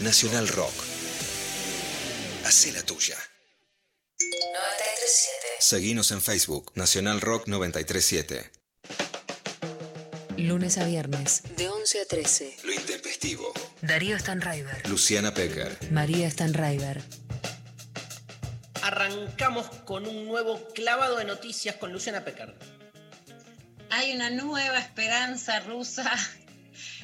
Nacional. Rock. Hacé la tuya. 937. Seguinos en Facebook, Nacional Rock 937. Lunes a viernes. De 11 a 13. Lo intempestivo. Darío Stanraiver. Luciana Pecker. María Stanraiver. Arrancamos con un nuevo clavado de noticias con Luciana Pecker. Hay una nueva esperanza rusa.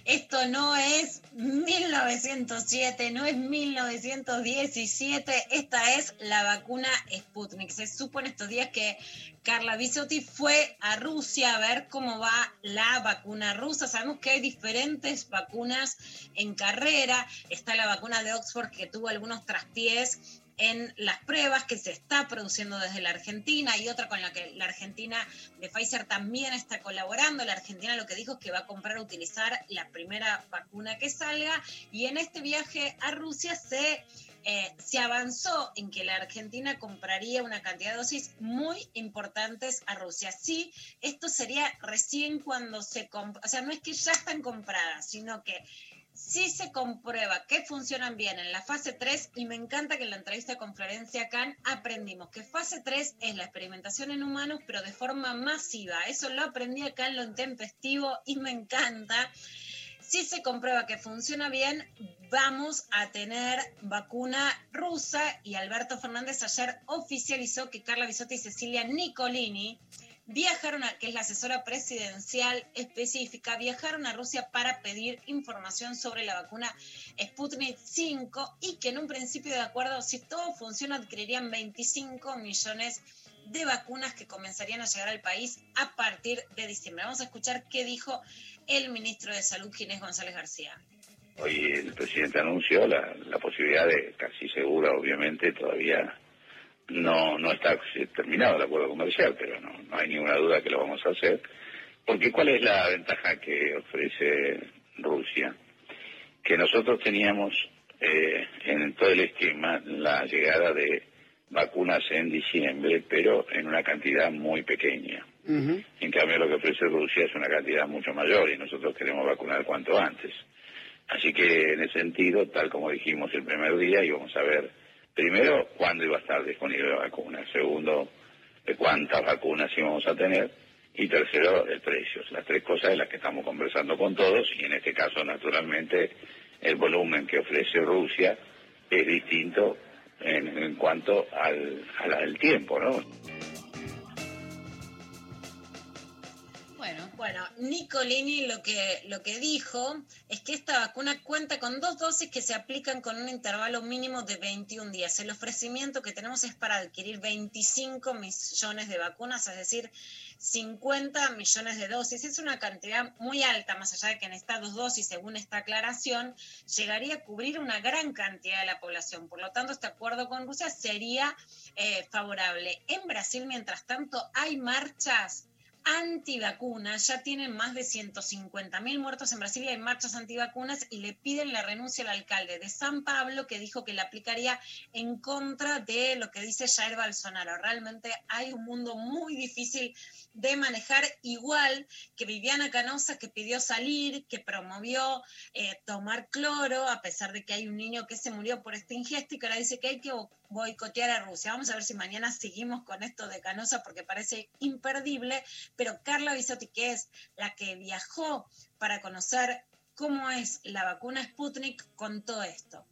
Esto no es 1907, no es 1917, esta es la vacuna Sputnik. Se supo en estos días que Carla Bisotti fue a Rusia a ver cómo va la vacuna rusa. Sabemos que hay diferentes vacunas en carrera. Está la vacuna de Oxford que tuvo algunos traspiés en las pruebas que se está produciendo desde la Argentina y otra con la que la Argentina de Pfizer también está colaborando. La Argentina lo que dijo es que va a comprar, utilizar la primera vacuna que salga y en este viaje a Rusia se eh, se avanzó en que la Argentina compraría una cantidad de dosis muy importantes a Rusia. Sí, esto sería recién cuando se o sea, no es que ya están compradas, sino que sí se comprueba que funcionan bien en la fase 3 y me encanta que en la entrevista con Florencia Kahn aprendimos que fase 3 es la experimentación en humanos pero de forma masiva. Eso lo aprendí acá en lo intempestivo y me encanta. Si se comprueba que funciona bien, vamos a tener vacuna rusa y Alberto Fernández ayer oficializó que Carla Bisotti y Cecilia Nicolini viajaron a, que es la asesora presidencial específica, viajaron a Rusia para pedir información sobre la vacuna Sputnik 5 y que en un principio de acuerdo, si todo funciona, adquirirían 25 millones de vacunas que comenzarían a llegar al país a partir de diciembre. Vamos a escuchar qué dijo el ministro de Salud, Ginés González García. Hoy el presidente anunció la, la posibilidad de, casi segura, obviamente, todavía no, no está terminado el acuerdo comercial, pero no, no hay ninguna duda que lo vamos a hacer. Porque ¿cuál es la ventaja que ofrece Rusia? Que nosotros teníamos eh, en todo el esquema la llegada de vacunas en diciembre, pero en una cantidad muy pequeña. En cambio, lo que ofrece Rusia es una cantidad mucho mayor y nosotros queremos vacunar cuanto antes. Así que, en ese sentido, tal como dijimos el primer día, íbamos a ver, primero, cuándo iba a estar disponible la vacuna. Segundo, cuántas vacunas íbamos a tener. Y tercero, el precio. Las tres cosas de las que estamos conversando con todos y, en este caso, naturalmente, el volumen que ofrece Rusia es distinto en, en cuanto al, al, al tiempo, ¿no? Bueno, Nicolini lo que, lo que dijo es que esta vacuna cuenta con dos dosis que se aplican con un intervalo mínimo de 21 días. El ofrecimiento que tenemos es para adquirir 25 millones de vacunas, es decir, 50 millones de dosis. Es una cantidad muy alta, más allá de que en estas dos dosis, según esta aclaración, llegaría a cubrir una gran cantidad de la población. Por lo tanto, este acuerdo con Rusia sería eh, favorable. En Brasil, mientras tanto, hay marchas antivacunas, ya tienen más de 150 mil muertos en Brasil y hay marchas antivacunas y le piden la renuncia al alcalde de San Pablo que dijo que la aplicaría en contra de lo que dice Jair Bolsonaro. Realmente hay un mundo muy difícil de manejar, igual que Viviana Canosa que pidió salir, que promovió eh, tomar cloro, a pesar de que hay un niño que se murió por esta ingesta y que ahora dice que hay que boicotear a Rusia. Vamos a ver si mañana seguimos con esto de Canosa porque parece imperdible, pero Carla Bisotti, que es la que viajó para conocer cómo es la vacuna Sputnik, contó esto.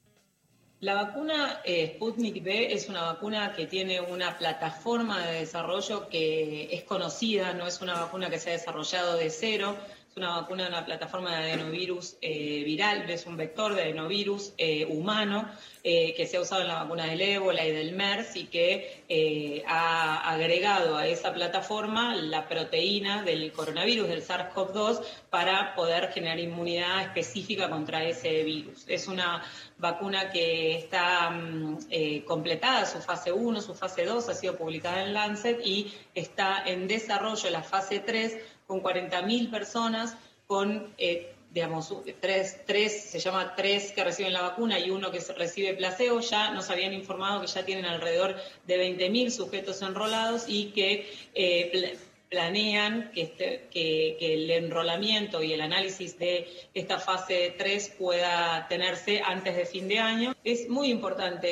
La vacuna eh, Sputnik V es una vacuna que tiene una plataforma de desarrollo que es conocida, no es una vacuna que se ha desarrollado de cero, es una vacuna de una plataforma de adenovirus eh, viral, es un vector de adenovirus eh, humano eh, que se ha usado en la vacuna del ébola y del MERS y que ha agregado a esa plataforma la proteína del coronavirus, del SARS-CoV-2, para poder generar inmunidad específica contra ese virus. Es una vacuna que está mm, completada, su fase 1, su fase 2 ha sido publicada en Lancet y está en desarrollo la fase 3 con 40.000 personas con, eh, digamos, tres, tres, se llama tres que reciben la vacuna y uno que recibe placebo. Ya nos habían informado que ya tienen alrededor de 20.000 sujetos enrolados y que eh, planean que, este- que- que el enrolamiento y el análisis de esta fase 3 pueda tenerse antes de fin de año. Es muy importante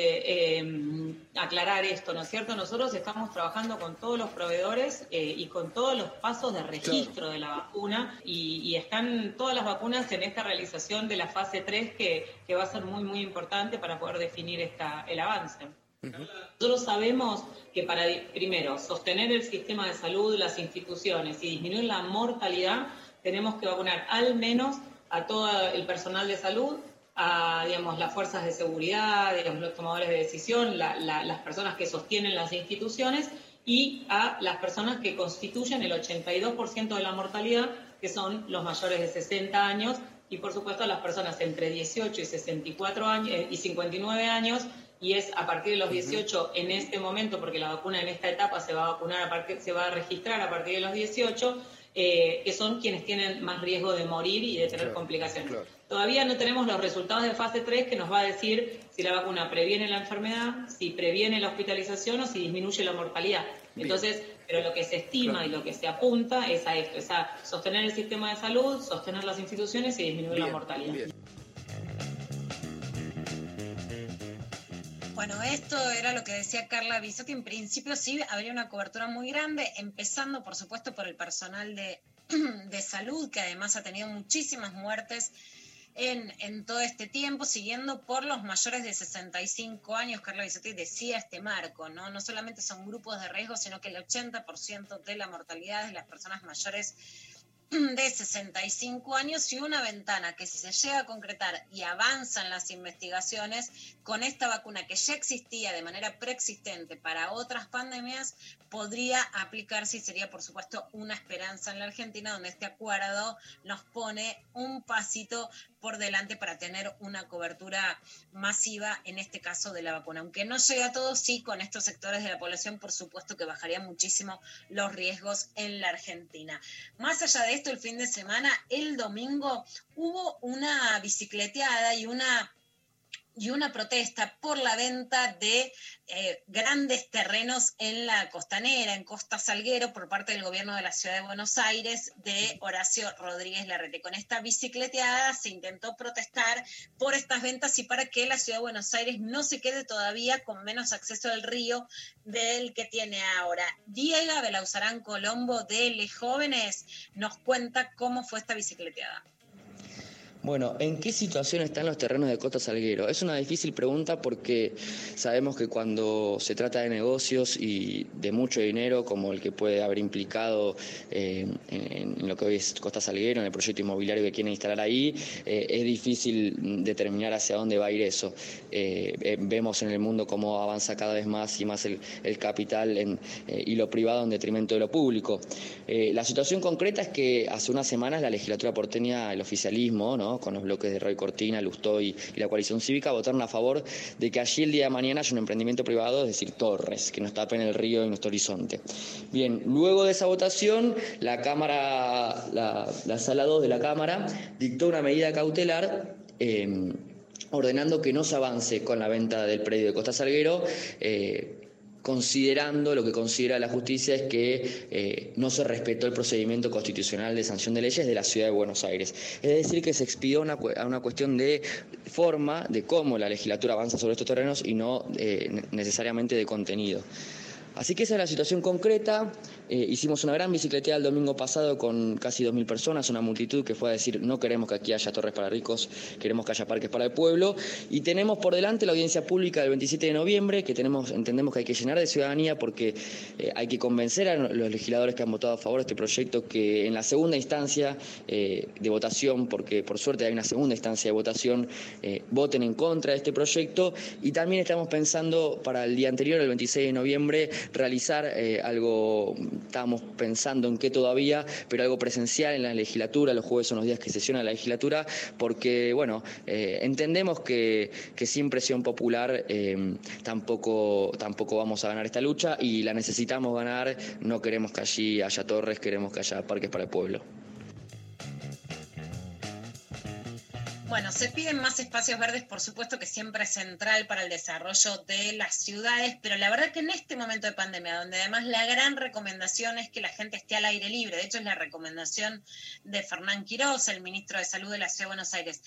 eh, aclarar esto, ¿no es cierto? Nosotros estamos trabajando con todos los proveedores eh, y con todos los pasos de registro de la vacuna y, y están todas las vacunas en esta realización de la fase 3 que, que va a ser muy, muy importante para poder definir esta, el avance. Nosotros sabemos que para, primero, sostener el sistema de salud, las instituciones y disminuir la mortalidad, tenemos que vacunar al menos a todo el personal de salud, a digamos, las fuerzas de seguridad, digamos, los tomadores de decisión, la- la- las personas que sostienen las instituciones y a las personas que constituyen el 82% de la mortalidad, que son los mayores de 60 años, y por supuesto a las personas entre 18 y 64 años eh, y 59 años y es a partir de los 18 en este momento, porque la vacuna en esta etapa se va a vacunar, a partir, se va a registrar a partir de los 18, eh, que son quienes tienen más riesgo de morir y de tener Claro, complicaciones. claro. Todavía no tenemos los resultados de fase 3 que nos va a decir si la vacuna previene la enfermedad, si previene la hospitalización o si disminuye la mortalidad. Bien. Entonces, pero lo que se estima y lo que se apunta es a esto, es a sostener el sistema de salud, sostener las instituciones y disminuir la mortalidad. bien. Bueno, esto era lo que decía Carla Bisotti. En principio sí habría una cobertura muy grande, empezando por supuesto por el personal de, de salud, que además ha tenido muchísimas muertes en, en todo este tiempo, siguiendo por los mayores de 65 años. Carla Bisotti decía este marco, ¿no? No solamente son grupos de riesgo, sino que el 80% de la mortalidad de las personas mayores de 65 años y una ventana que si se llega a concretar y avanzan las investigaciones con esta vacuna que ya existía de manera preexistente para otras pandemias, podría aplicarse y sería por supuesto una esperanza en la Argentina donde este acuerdo nos pone un pasito por delante para tener una cobertura masiva, en este caso de la vacuna. Aunque no llegue a todos, sí, con estos sectores de la población, por supuesto que bajaría muchísimo los riesgos en la Argentina. Más allá de esto, el fin de semana, el domingo, hubo una bicicleteada y una y una protesta por la venta de eh, grandes terrenos en la costanera, en Costa Salguero, por parte del gobierno de la ciudad de Buenos Aires, de Horacio Rodríguez Larrete. Con esta bicicleteada se intentó protestar por estas ventas y para que la ciudad de Buenos Aires no se quede todavía con menos acceso al río del que tiene ahora. Diego Belauzarán Colombo de Le Jóvenes nos cuenta cómo fue esta bicicleteada. Bueno, ¿en qué situación están los terrenos de Costa Salguero? Es una difícil pregunta porque sabemos que cuando se trata de negocios y de mucho dinero, como el que puede haber implicado eh, en, lo que hoy es Costa Salguero, en el proyecto inmobiliario que quieren instalar ahí, eh, es difícil determinar hacia dónde va a ir eso. Eh, vemos en el mundo cómo avanza cada vez más y más el, capital y lo privado en detrimento de lo público. La situación concreta es que hace unas semanas la legislatura porteña, el oficialismo, ¿no? Con los bloques de Roy Cortina, Lustoy y la coalición cívica, votaron a favor de que allí el día de mañana haya un emprendimiento privado, es decir, Torres, que nos tapen el río y nuestro horizonte. Bien, luego de esa votación, la Cámara, la, la sala 2 de la Cámara dictó una medida cautelar. eh, ordenando que no se avance con la venta del predio de Costa Salguero, eh, considerando lo que considera la justicia es que eh, no se respetó el procedimiento constitucional de sanción de leyes de la ciudad de Buenos Aires. Es decir, que se expidió una, a una cuestión de forma, de cómo la legislatura avanza sobre estos terrenos y no eh, ne- necesariamente de contenido. Así que esa es la situación concreta. Eh, hicimos una gran bicicleteada el domingo pasado con casi 2.000 personas, una multitud que fue a decir no queremos que aquí haya torres para ricos, queremos que haya parques para el pueblo. Y tenemos por delante la audiencia pública del 27 de noviembre, que tenemos, entendemos que hay que llenar de ciudadanía porque eh, hay que convencer a los legisladores que han votado a favor de este proyecto que en la segunda instancia eh, de votación, porque por suerte hay una segunda instancia de votación, voten en contra de este proyecto. Y también estamos pensando para el día anterior, el 26 de noviembre, realizar algo, estábamos pensando en qué todavía, pero algo presencial en la legislatura, los jueves son los días que sesiona la legislatura, porque, bueno, eh, entendemos que, que sin presión popular eh, tampoco, tampoco vamos a ganar esta lucha y la necesitamos ganar, no queremos que allí haya torres, queremos que haya parques para el pueblo. Bueno, se piden más espacios verdes, por supuesto que siempre es central para el desarrollo de las ciudades, pero la verdad que en este momento de pandemia, donde además la gran recomendación es que la gente esté al aire libre, de hecho es la recomendación de Fernán Quiroz, el ministro de Salud de la Ciudad de Buenos Aires,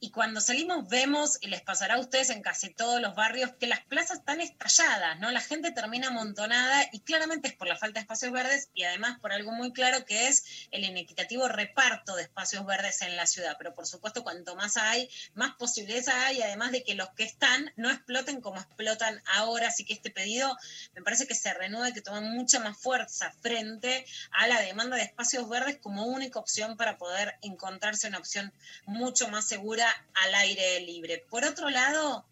y cuando salimos vemos, y les pasará a ustedes en casi todos los barrios, que las plazas están estalladas, ¿no? La gente termina amontonada y claramente es por la falta de espacios verdes y además por algo muy claro que es el inequitativo reparto de espacios verdes en la ciudad. Pero por supuesto, cuanto más hay, más posibilidades hay, además de que los que están no exploten como explotan ahora. Así que este pedido me parece que se renueva y que toma mucha más fuerza frente a la demanda de espacios verdes como única opción para poder encontrarse una opción mucho más segura al aire libre. Por otro lado,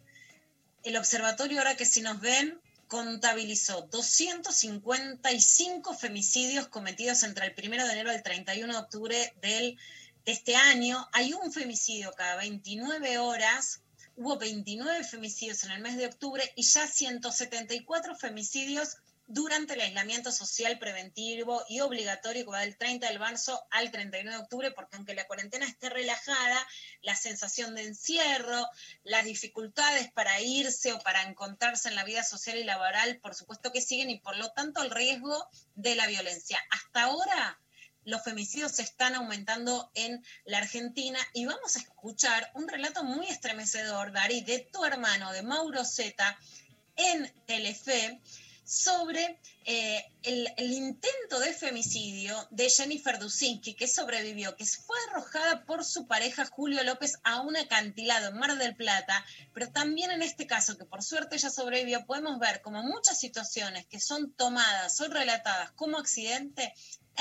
el observatorio, ahora que si nos ven, contabilizó 255 femicidios cometidos entre el 1 de enero y el 31 de octubre del, de este año. Hay un femicidio cada 29 horas hubo 29 femicidios en el mes de octubre y ya 174 femicidios durante el aislamiento social preventivo y obligatorio que va del 30 de marzo al 31 de octubre, porque aunque la cuarentena esté relajada, la sensación de encierro, las dificultades para irse o para encontrarse en la vida social y laboral, por supuesto que siguen y por lo tanto el riesgo de la violencia. Hasta ahora los femicidios se están aumentando en la Argentina y vamos a escuchar un relato muy estremecedor, Dari, de tu hermano, de Mauro Zeta, en Telefe, sobre eh, el, intento de femicidio de Jennifer Dusinski, que sobrevivió, que fue arrojada por su pareja Julio López a un acantilado en Mar del Plata, pero también en este caso, que por suerte ella sobrevivió, podemos ver como muchas situaciones que son tomadas o relatadas como accidente,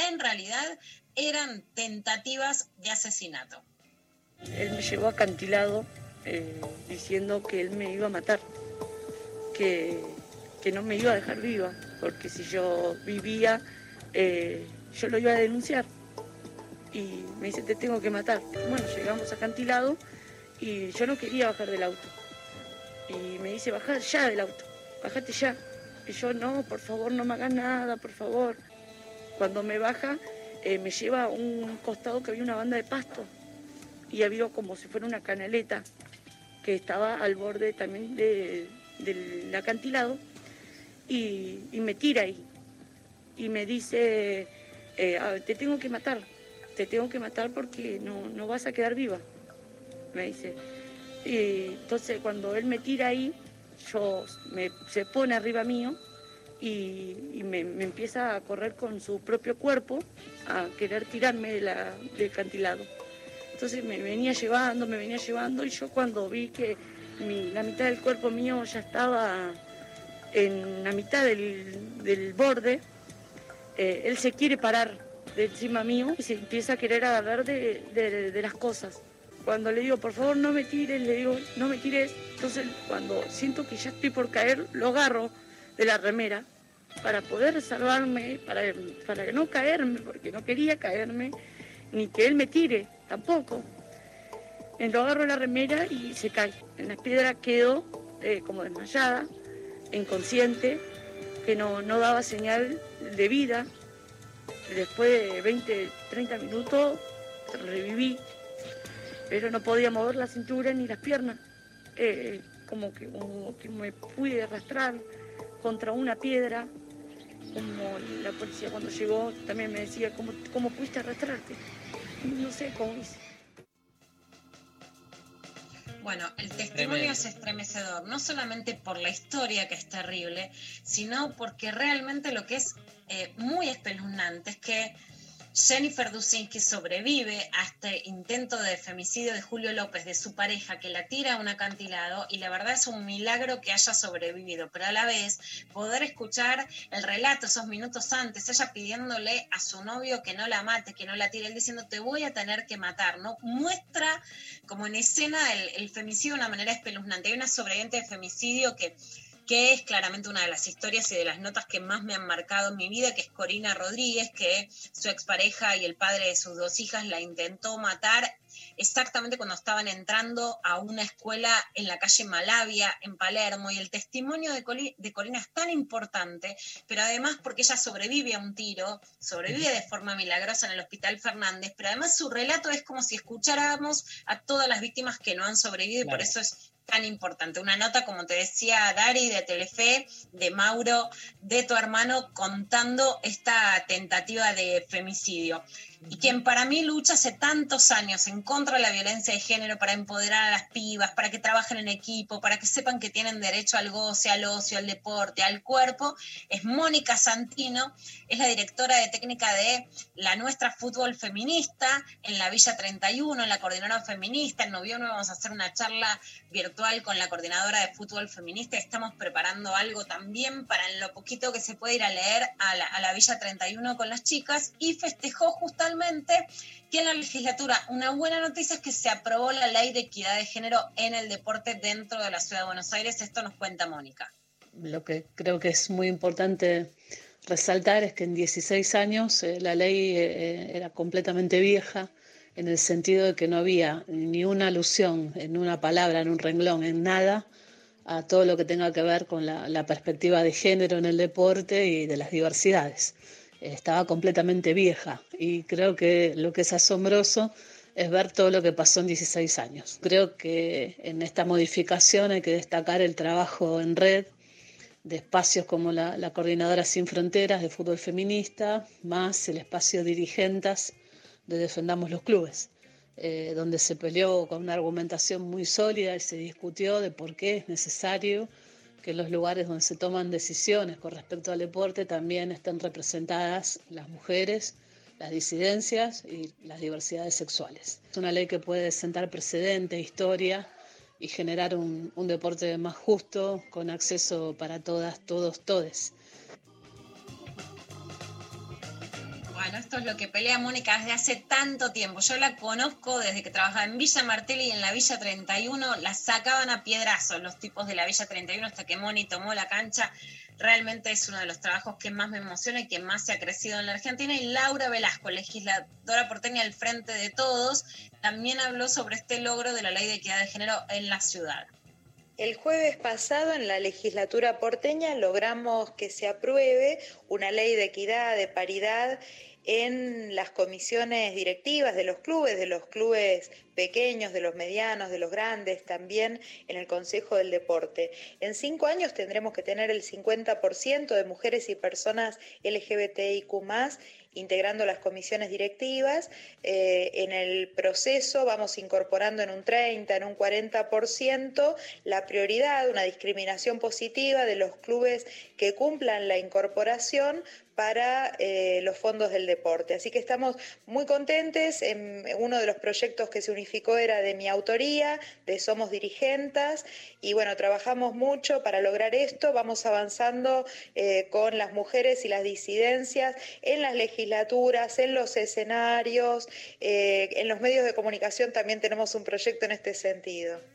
en realidad eran tentativas de asesinato. Él me llevó acantilado eh, diciendo que él me iba a matar, que, que no me iba a dejar viva, porque si yo vivía, eh, yo lo iba a denunciar. Y me dice, te tengo que matar. Bueno, llegamos a acantilado y yo no quería bajar del auto. Y me dice, baja ya del auto, bájate ya. Y yo, no, por favor, no me hagas nada, por favor. Cuando me baja, eh, me lleva a un costado que había una banda de pasto y había como si fuera una canaleta que estaba al borde también de- del acantilado y, me tira ahí y me dice, eh, "Ah, te tengo que matar, te tengo que matar porque no, no vas a quedar viva, me dice. Y entonces cuando él me tira ahí, yo me, se pone arriba mío y, me, empieza a correr con su propio cuerpo a querer tirarme de del acantilado. Entonces me venía llevando, me venía llevando y yo cuando vi que la mitad del cuerpo mío ya estaba en la mitad del, del borde, eh, él se quiere parar de encima mío y se empieza a querer agarrar de, de- de las cosas. Cuando le digo, por favor, no me tires, le digo, no me tires. Entonces, cuando siento que ya estoy por caer, lo agarro de la remera para poder salvarme, para, para no caerme, porque no quería caerme, ni que él me tire, tampoco. Lo agarro de la remera y se cae. En la piedra quedo eh, como desmayada, inconsciente, que no, no daba señal de vida. Después de 20, 30 minutos reviví, pero no podía mover la cintura ni las piernas. Eh, como, que, me pude arrastrar contra una piedra, como la policía cuando llegó también me decía, ¿cómo, cómo pudiste arrastrarte? No sé cómo hice. Bueno, el testimonio Tremendo. es estremecedor, no solamente por la historia que es terrible, sino porque realmente lo que es eh, muy espeluznante es que Jennifer Dusinski sobrevive a este intento de femicidio de Julio López, de su pareja, que la tira a un acantilado, y la verdad es un milagro que haya sobrevivido, pero a la vez poder escuchar el relato esos minutos antes, ella pidiéndole a su novio que no la mate, que no la tire, él diciendo te voy a tener que matar, ¿no? Muestra como en escena el, el femicidio de una manera espeluznante. Hay una sobreviviente de femicidio que que es claramente una de las historias y de las notas que más me han marcado en mi vida, que es Corina Rodríguez, que su expareja y el padre de sus dos hijas la intentó matar exactamente cuando estaban entrando a una escuela en la calle Malavia, en Palermo, y el testimonio de, Coli- de Corina es tan importante, pero además porque ella sobrevive a un tiro, sobrevive de forma milagrosa en el Hospital Fernández, pero además su relato es como si escucháramos a todas las víctimas que no han sobrevivido, y por eso es tan importante. Una nota, como te decía Dari, de Telefe, de Mauro, de tu hermano, contando esta tentativa de femicidio. Y quien para mí lucha hace tantos años en contra de la violencia de género para empoderar a las pibas, para que trabajen en equipo, para que sepan que tienen derecho al goce, al ocio, al deporte, al cuerpo, es Mónica Santino, es la directora de técnica de la nuestra fútbol feminista en la Villa 31, en la coordinadora feminista. En noviembre vamos a hacer una charla virtual con la coordinadora de fútbol feminista. Estamos preparando algo también para lo poquito que se puede ir a leer a la, a la Villa 31 con las chicas y festejó justamente que en la legislatura una buena noticia es que se aprobó la ley de equidad de género en el deporte dentro de la ciudad de Buenos Aires. Esto nos cuenta Mónica. Lo que creo que es muy importante resaltar es que en 16 años eh, la ley eh, era completamente vieja en el sentido de que no había ni una alusión en una palabra, en un renglón, en nada, a todo lo que tenga que ver con la, la perspectiva de género en el deporte y de las diversidades. Estaba completamente vieja y creo que lo que es asombroso es ver todo lo que pasó en 16 años. Creo que en esta modificación hay que destacar el trabajo en red de espacios como la, la Coordinadora Sin Fronteras de Fútbol Feminista, más el espacio Dirigentes de Defendamos los Clubes, eh, donde se peleó con una argumentación muy sólida y se discutió de por qué es necesario que los lugares donde se toman decisiones con respecto al deporte también estén representadas las mujeres, las disidencias y las diversidades sexuales. Es una ley que puede sentar precedente, historia y generar un, un deporte más justo, con acceso para todas, todos, todes. Esto es lo que pelea Mónica desde hace tanto tiempo. Yo la conozco desde que trabajaba en Villa Martelli y en la Villa 31. La sacaban a piedrazos los tipos de la Villa 31 hasta que Moni tomó la cancha. Realmente es uno de los trabajos que más me emociona y que más se ha crecido en la Argentina. Y Laura Velasco, legisladora porteña al frente de todos, también habló sobre este logro de la ley de equidad de género en la ciudad. El jueves pasado en la legislatura porteña logramos que se apruebe una ley de equidad, de paridad en las comisiones directivas de los clubes, de los clubes pequeños, de los medianos, de los grandes, también en el Consejo del Deporte. En cinco años tendremos que tener el 50% de mujeres y personas LGBTIQ integrando las comisiones directivas. Eh, en el proceso vamos incorporando en un 30, en un 40% la prioridad, una discriminación positiva de los clubes que cumplan la incorporación para eh, los fondos del deporte. Así que estamos muy contentes. En uno de los proyectos que se unificó era de mi autoría, de Somos Dirigentes, y bueno, trabajamos mucho para lograr esto. Vamos avanzando eh, con las mujeres y las disidencias en las legislaturas, en los escenarios, eh, en los medios de comunicación también tenemos un proyecto en este sentido.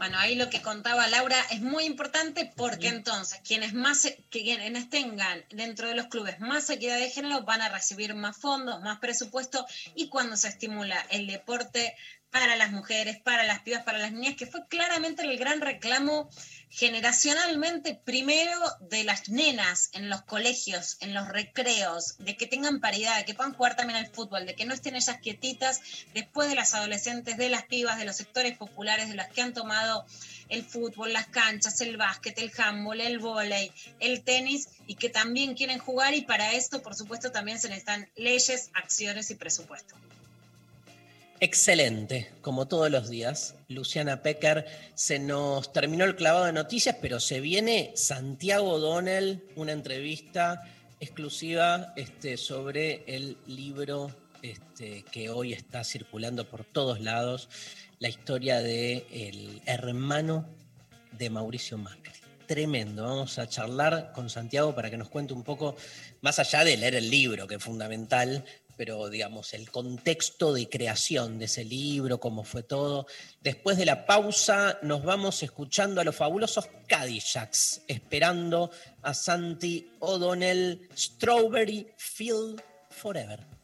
Bueno, ahí lo que contaba Laura es muy importante porque entonces quienes más quienes tengan dentro de los clubes más equidad de género van a recibir más fondos, más presupuesto y cuando se estimula el deporte para las mujeres, para las pibas, para las niñas, que fue claramente el gran reclamo generacionalmente primero de las nenas en los colegios, en los recreos, de que tengan paridad, de que puedan jugar también al fútbol, de que no estén ellas quietitas después de las adolescentes, de las pibas, de los sectores populares, de las que han tomado el fútbol, las canchas, el básquet, el handball, el vóley, el tenis y que también quieren jugar y para esto, por supuesto, también se necesitan leyes, acciones y presupuesto. Excelente, como todos los días. Luciana Pecker, se nos terminó el clavado de noticias, pero se viene Santiago Donnell, una entrevista exclusiva este, sobre el libro este, que hoy está circulando por todos lados, la historia del el hermano de Mauricio Macri. Tremendo, vamos a charlar con Santiago para que nos cuente un poco, más allá de leer el libro, que es fundamental, pero digamos, el contexto de creación de ese libro, cómo fue todo. Después de la pausa, nos vamos escuchando a los fabulosos Cadillacs, esperando a Santi O'Donnell, Strawberry Field Forever.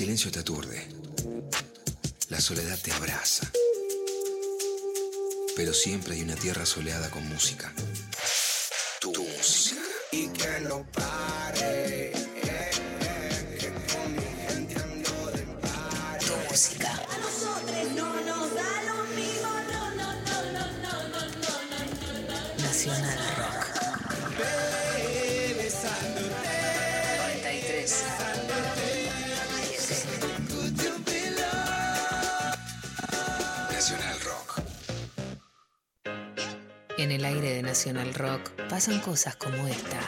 Silencio te aturde. La soledad te abraza. Pero siempre hay una tierra soleada con música. Nacional Rock pasan cosas como esta.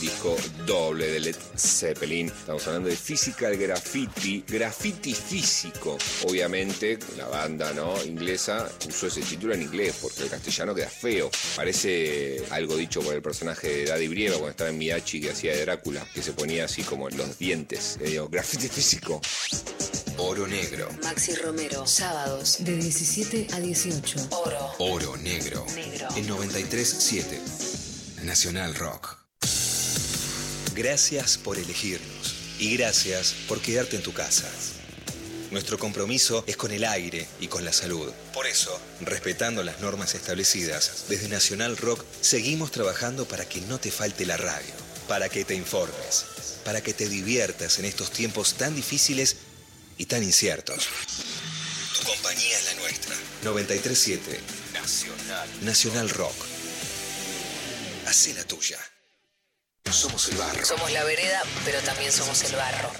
disco doble de Led Zeppelin. Estamos hablando de Physical Graffiti, graffiti físico. Obviamente, la banda ¿no? inglesa usó ese título en inglés porque el castellano queda feo. Parece algo dicho por el personaje de Daddy Brieva cuando estaba en Miyachi que hacía de Drácula, que se ponía así como los dientes. Graffiti físico. Oro negro. Maxi Romero. Sábados de 17 a 18. Oro. Oro negro. Negro. En 93.7. Nacional Rock. Gracias por elegirnos y gracias por quedarte en tu casa. Nuestro compromiso es con el aire y con la salud. Por eso, respetando las normas establecidas, desde Nacional Rock seguimos trabajando para que no te falte la radio, para que te informes, para que te diviertas en estos tiempos tan difíciles y tan inciertos. Tu compañía es la nuestra. 937 Nacional. Nacional Rock. Hacé la tuya. Somos el barro. Somos la vereda, pero también somos el barro.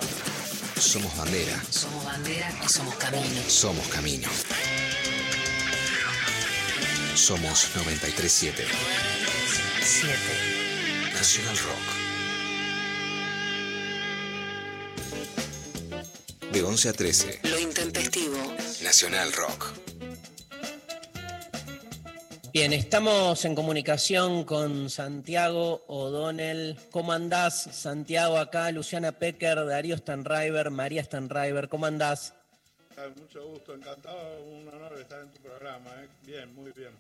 Somos bandera. Somos bandera y somos camino. Somos camino. Somos 937 7. Nacional Rock. De 11 a 13. Lo intempestivo. Nacional Rock. Bien, estamos en comunicación con Santiago O'Donnell. ¿Cómo andás, Santiago? Acá, Luciana Pecker, Darío Stanriver, María Stanriver. ¿Cómo andás? Mucho gusto, encantado, un honor estar en tu programa. ¿eh? Bien, muy bien.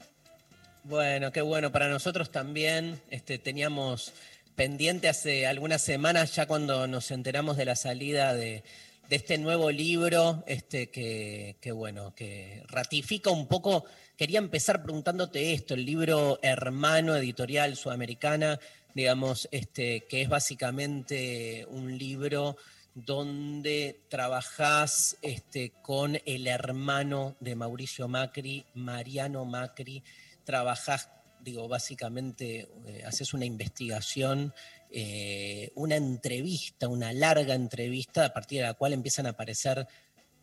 Bueno, qué bueno. Para nosotros también este, teníamos pendiente hace algunas semanas, ya cuando nos enteramos de la salida de, de este nuevo libro, este, que, que, bueno, que ratifica un poco. Quería empezar preguntándote esto, el libro Hermano Editorial Sudamericana, digamos, este, que es básicamente un libro donde trabajás este, con el hermano de Mauricio Macri, Mariano Macri, trabajás, digo, básicamente eh, haces una investigación, eh, una entrevista, una larga entrevista, a partir de la cual empiezan a aparecer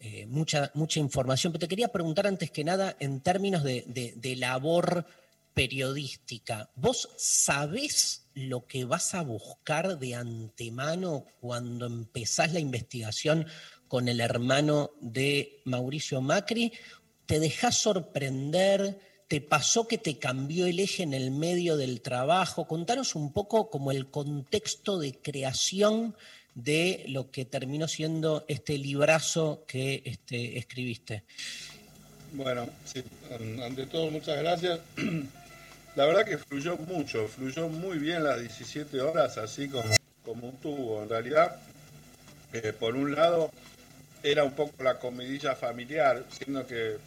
eh, mucha, mucha información. Pero te quería preguntar antes que nada, en términos de, de- labor periodística, ¿vos sabés lo que vas a buscar de antemano cuando empezás la investigación con el hermano de Mauricio Macri? ¿Te dejás sorprender? ¿Te pasó que te cambió el eje en el medio del trabajo? Contanos un poco como el contexto de creación de lo que terminó siendo este librazo que este, escribiste. Bueno, sí, an- ante todo, muchas gracias. La verdad que fluyó mucho, fluyó muy bien las 17 horas, así como, como un tubo. En realidad, eh, por un lado, era un poco la comidilla familiar, siendo que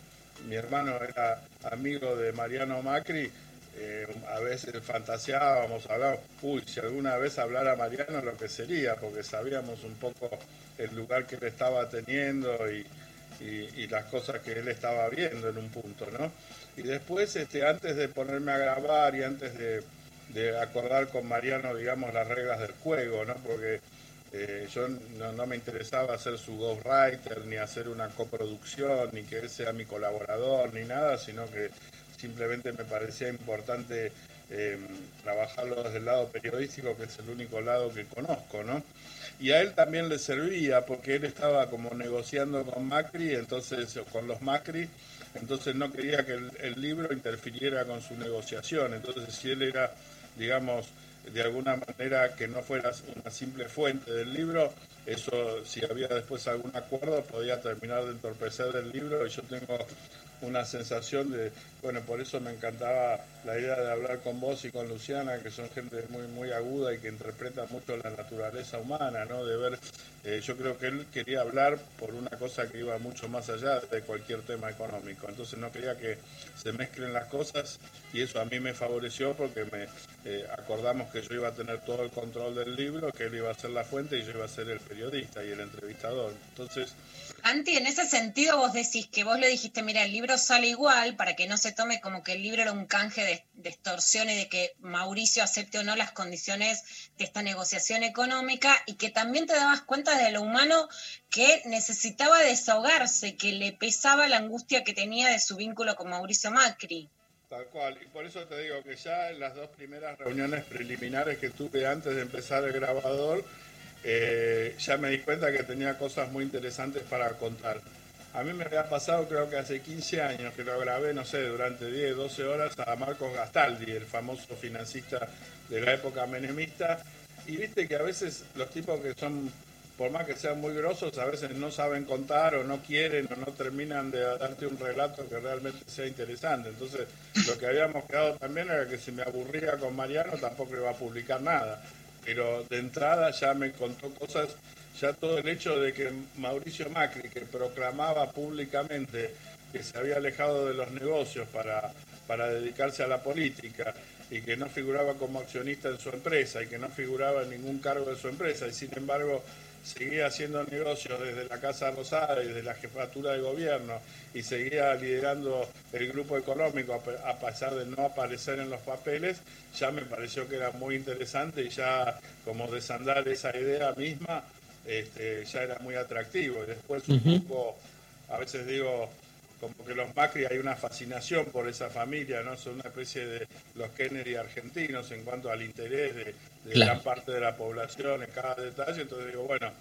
mi hermano era amigo de Mariano Macri, eh, a veces fantaseábamos, hablábamos, uy, si alguna vez hablara Mariano lo que sería, porque sabíamos un poco el lugar que él estaba teniendo y, y- y las cosas que él estaba viendo en un punto, ¿no? Y después, este, antes de ponerme a grabar y antes de, de acordar con Mariano, digamos, las reglas del juego, ¿no? Porque eh, yo no, me interesaba hacer su ghostwriter, ni hacer una coproducción, ni que él sea mi colaborador, ni nada, sino que simplemente me parecía importante eh, trabajarlo desde el lado periodístico, que es el único lado que conozco, ¿no? Y a él también le servía, porque él estaba como negociando con Macri, entonces, con los Macri, entonces no quería que el libro interfiriera con su negociación, entonces si él era, digamos, de alguna manera que no fuera una simple fuente del libro, eso si había después algún acuerdo podía terminar de entorpecer el libro yo tengo una sensación de, bueno, por eso me encantaba la idea de hablar con vos y con Luciana, que son gente muy muy aguda y que interpreta mucho la naturaleza humana, ¿no? De ver, eh, yo creo que él quería hablar por una cosa que iba mucho más allá de cualquier tema económico, entonces no quería que se mezclen las cosas y eso a mí me favoreció porque me eh, acordamos que yo iba a tener todo el control del libro, que él iba a ser la fuente y yo iba a ser el periodista y el entrevistador. Entonces, Anti, en ese sentido vos decís que vos le dijiste, mira, el libro sale igual para que no se tome como que el libro era un canje de, extorsión y de que Mauricio acepte o no las condiciones de esta negociación económica y que también te dabas cuenta de lo humano que necesitaba desahogarse, que le pesaba la angustia que tenía de su vínculo con Mauricio Macri. Tal cual, y por eso te digo que ya en las dos primeras reuniones preliminares que tuve antes de empezar el grabador, eh, ya me di cuenta que tenía cosas muy interesantes para contar. A mí me había pasado creo que hace 15 años que lo grabé, no sé, durante 10, 12 horas a Marcos Gastaldi, el famoso financista de la época menemista, y viste que a veces los tipos que son, por más que sean muy grosos, a veces no saben contar o no quieren o no terminan de darte un relato que realmente sea interesante. Entonces, lo que habíamos quedado también era que si me aburría con Mariano tampoco iba a publicar nada. Pero de entrada ya me contó cosas, ya todo el hecho de que Mauricio Macri, que proclamaba públicamente que se había alejado de los negocios para, para dedicarse a la política y que no figuraba como accionista en su empresa y que no figuraba en ningún cargo de su empresa y sin embargo seguía haciendo negocios desde la Casa Rosada y desde la jefatura de gobierno y seguía liderando el grupo económico a pe- a pesar de no aparecer en los papeles, ya me pareció que era muy interesante y ya como desandar esa idea misma este, ya era muy atractivo. Y después un poco, a veces digo, como que los Macri hay una fascinación por esa familia, ¿no? Son una especie de los Kennedy argentinos en cuanto al interés de, de Claro. gran parte de la población en cada detalle. Entonces digo, bueno,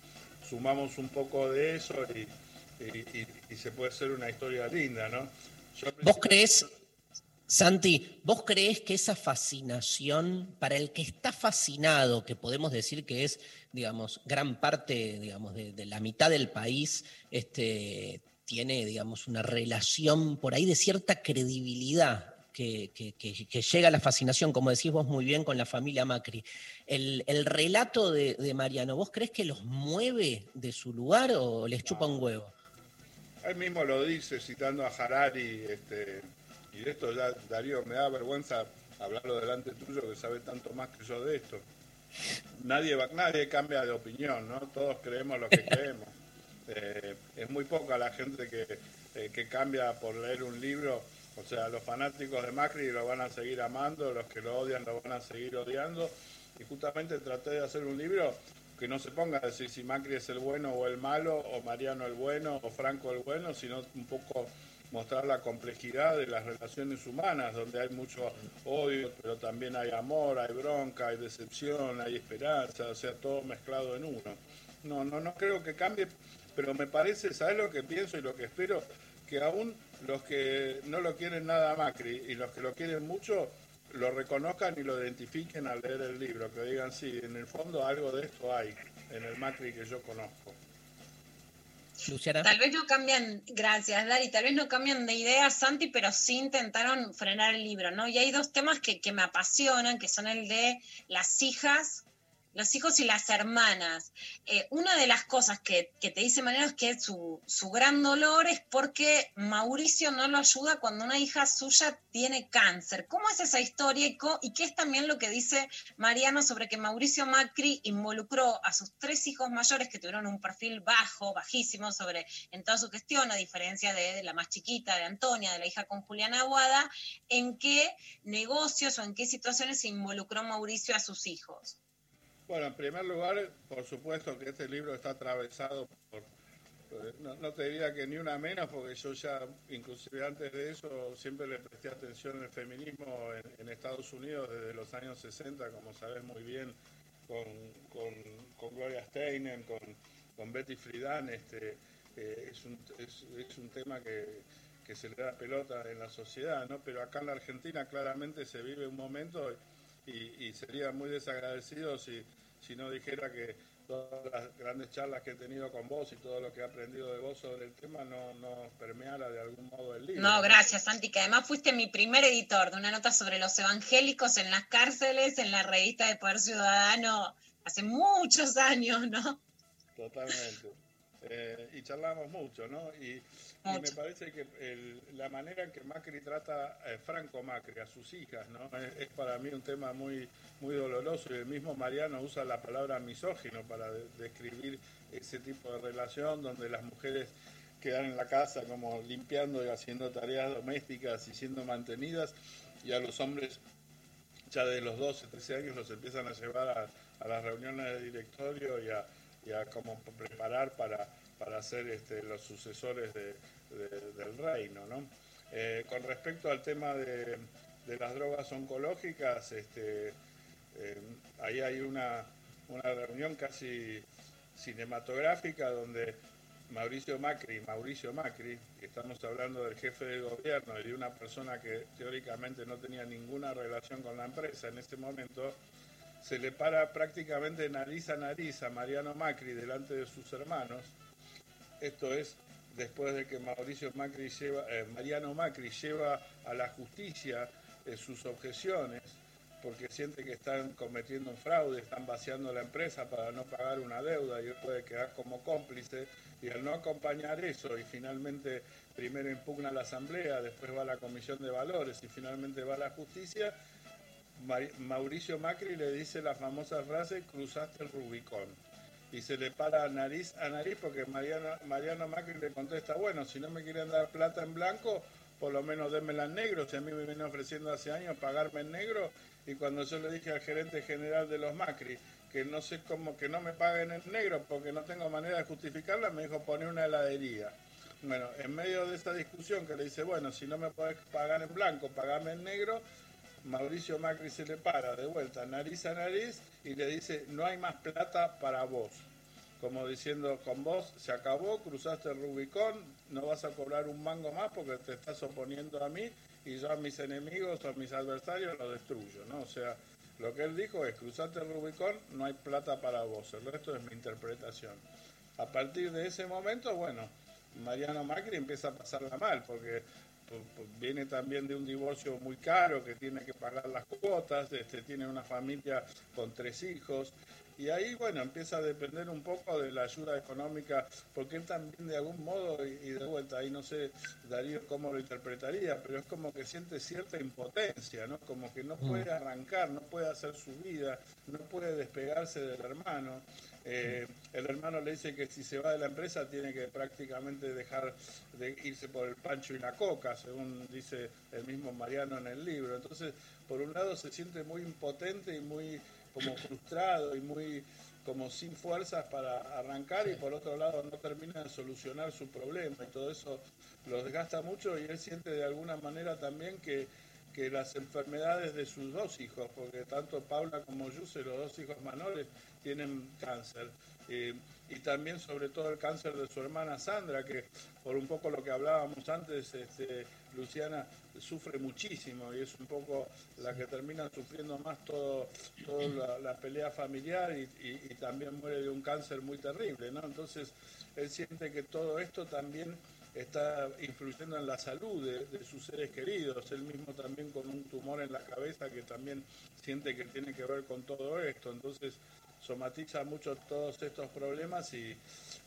sumamos un poco de eso y, y- y- y se puede hacer una historia linda, ¿no? Yo ¿Vos crees, Santi, ¿vos creés que esa fascinación, para el que está fascinado, que podemos decir que es, digamos, gran parte, digamos, de, de la mitad del país, este, tiene, digamos, una relación por ahí de cierta credibilidad que, que- que- que llega a la fascinación, como decís vos muy bien, con la familia Macri. El, el relato de, de Mariano, ¿vos crees que los mueve de su lugar o les chupa un huevo? Él mismo lo dice citando a Harari, este, y de esto ya, Darío, me da vergüenza hablarlo delante tuyo que sabe tanto más que yo de esto. Nadie, va- nadie cambia de opinión, ¿no? Todos creemos lo que creemos. Eh, es muy poca la gente que, eh, que cambia por leer un libro. O sea, los fanáticos de Macri lo van a seguir amando, los que lo odian lo van a seguir odiando. Y justamente traté de hacer un libro que no se ponga a decir si Macri es el bueno o el malo, o Mariano el bueno, o Franco el bueno, sino un poco mostrar la complejidad de las relaciones humanas, donde hay mucho odio, pero también hay amor, hay bronca, hay decepción, hay esperanza, o sea, todo mezclado en uno. No, no, no creo que cambie, pero me parece, ¿sabes lo que pienso y lo que espero? Que aún los que no lo quieren nada a Macri y los que lo quieren mucho, lo reconozcan y lo identifiquen al leer el libro, que digan, sí, en el fondo algo de esto hay, en el Macri que yo conozco. Luciana. Tal vez no cambian, gracias Dari, tal vez no cambian de idea Santi, pero sí intentaron frenar el libro, ¿no? Y hay dos temas que, que me apasionan, que son el de las hijas, los hijos y las hermanas. Eh, una de las cosas que, te dice Mariano es que su, su gran dolor es porque Mauricio no lo ayuda cuando una hija suya tiene cáncer. ¿Cómo es esa historia y, qué es también lo que dice Mariano sobre que Mauricio Macri involucró a sus tres hijos mayores que tuvieron un perfil bajo, bajísimo sobre en toda su gestión, a diferencia de, la más chiquita, de Antonia, de la hija con Juliana Aguada, en qué negocios o en qué situaciones involucró Mauricio a sus hijos? Bueno, en primer lugar, por supuesto que este libro está atravesado por, por- no, te diría que ni una menos, porque yo ya, inclusive antes de eso, siempre le presté atención al feminismo en, Estados Unidos desde los años 60, como sabes muy bien, con, con, con Gloria Steinem, con, con Betty Friedan, este, eh, es, un, es, es un tema que, que se le da pelota en la sociedad, ¿no? Pero acá en la Argentina claramente se vive un momento y, y sería muy desagradecido si, si no dijera que todas las grandes charlas que he tenido con vos y todo lo que he aprendido de vos sobre el tema no, no permeara de algún modo el libro. No, gracias, Santi, que además fuiste mi primer editor de una nota sobre los evangélicos en las cárceles, en la revista de Poder Ciudadano, hace muchos años, ¿no? Totalmente. Eh, y charlamos mucho, ¿no? Y, y me parece que el- la manera en que Macri trata a Franco Macri, a sus hijas, ¿no? Es, es para mí un tema muy, muy doloroso y el mismo Mariano usa la palabra misógino para de- describir ese tipo de relación donde las mujeres quedan en la casa como limpiando y haciendo tareas domésticas y siendo mantenidas y a los hombres ya de los 12, 13 años los empiezan a llevar a, a las reuniones de directorio y a, y a como preparar para, para ser este, los sucesores de- de- del reino. ¿no? Eh, con respecto al tema de, de las drogas oncológicas, este, eh, ahí hay una, una reunión casi cinematográfica donde Mauricio Macri, Mauricio Macri, estamos hablando del jefe de gobierno y de una persona que teóricamente no tenía ninguna relación con la empresa en ese momento, se le para prácticamente nariz a nariz a Mariano Macri delante de sus hermanos. Esto es después de que Mauricio Macri lleva, eh, Mariano Macri lleva a la justicia eh, sus objeciones porque siente que están cometiendo un fraude, están vaciando la empresa para no pagar una deuda y él puede quedar como cómplice y al no acompañar eso y finalmente primero impugna la asamblea, después va a la comisión de valores y finalmente va a la justicia, Mauricio Macri le dice la famosa frase cruzaste el Rubicón y se le para nariz a nariz porque Mariano, Macri le contesta, bueno, si no me quieren dar plata en blanco, por lo menos démela en negro, si a mí me viene ofreciendo hace años pagarme en negro, y cuando yo le dije al gerente general de los Macri que no sé cómo que no me paguen en negro porque no tengo manera de justificarla, me dijo poner una heladería. Bueno, en medio de esta discusión que le dice, bueno, si no me podés pagar en blanco, pagame en negro, Mauricio Macri se le para de vuelta, nariz a nariz, y le dice, no hay más plata para vos. como diciendo, con vos se acabó, cruzaste el Rubicón, no vas a cobrar un mango más porque te estás oponiendo a mí y yo a mis enemigos o a mis adversarios los destruyo, ¿no? O sea, lo que él dijo es, cruzaste el Rubicón, no hay plata para vos, el resto es mi interpretación. A partir de ese momento, bueno, Mariano Macri empieza a pasarla mal porque pues, viene también de un divorcio muy caro que tiene que pagar las cuotas, este, tiene una familia con tres hijos y ahí bueno empieza a depender un poco de la ayuda económica porque él también de algún modo y, de vuelta ahí no sé Darío cómo lo interpretaría pero es como que siente cierta impotencia no como que no puede arrancar no puede hacer su vida no puede despegarse del hermano. Eh, el hermano le dice que si se va de la empresa tiene que prácticamente dejar de irse por el pancho y la coca, según dice el mismo Mariano en el libro. Entonces, por un lado se siente muy impotente y muy como frustrado y muy como sin fuerzas para arrancar y por otro lado no termina de solucionar su problema y todo eso lo desgasta mucho y él siente de alguna manera también que que las enfermedades de sus dos hijos, porque tanto Paula como Yuse, los dos hijos menores, tienen cáncer. Eh, y también sobre todo el cáncer de su hermana Sandra, que por un poco lo que hablábamos antes, este, Luciana sufre muchísimo y es un poco la que termina sufriendo más todo, toda la, la pelea familiar y, también muere de un cáncer muy terrible, ¿no? Entonces él siente que todo esto también está influyendo en la salud de, sus seres queridos, él mismo también con un tumor en la cabeza que también siente que tiene que ver con todo esto, entonces somatiza mucho todos estos problemas y-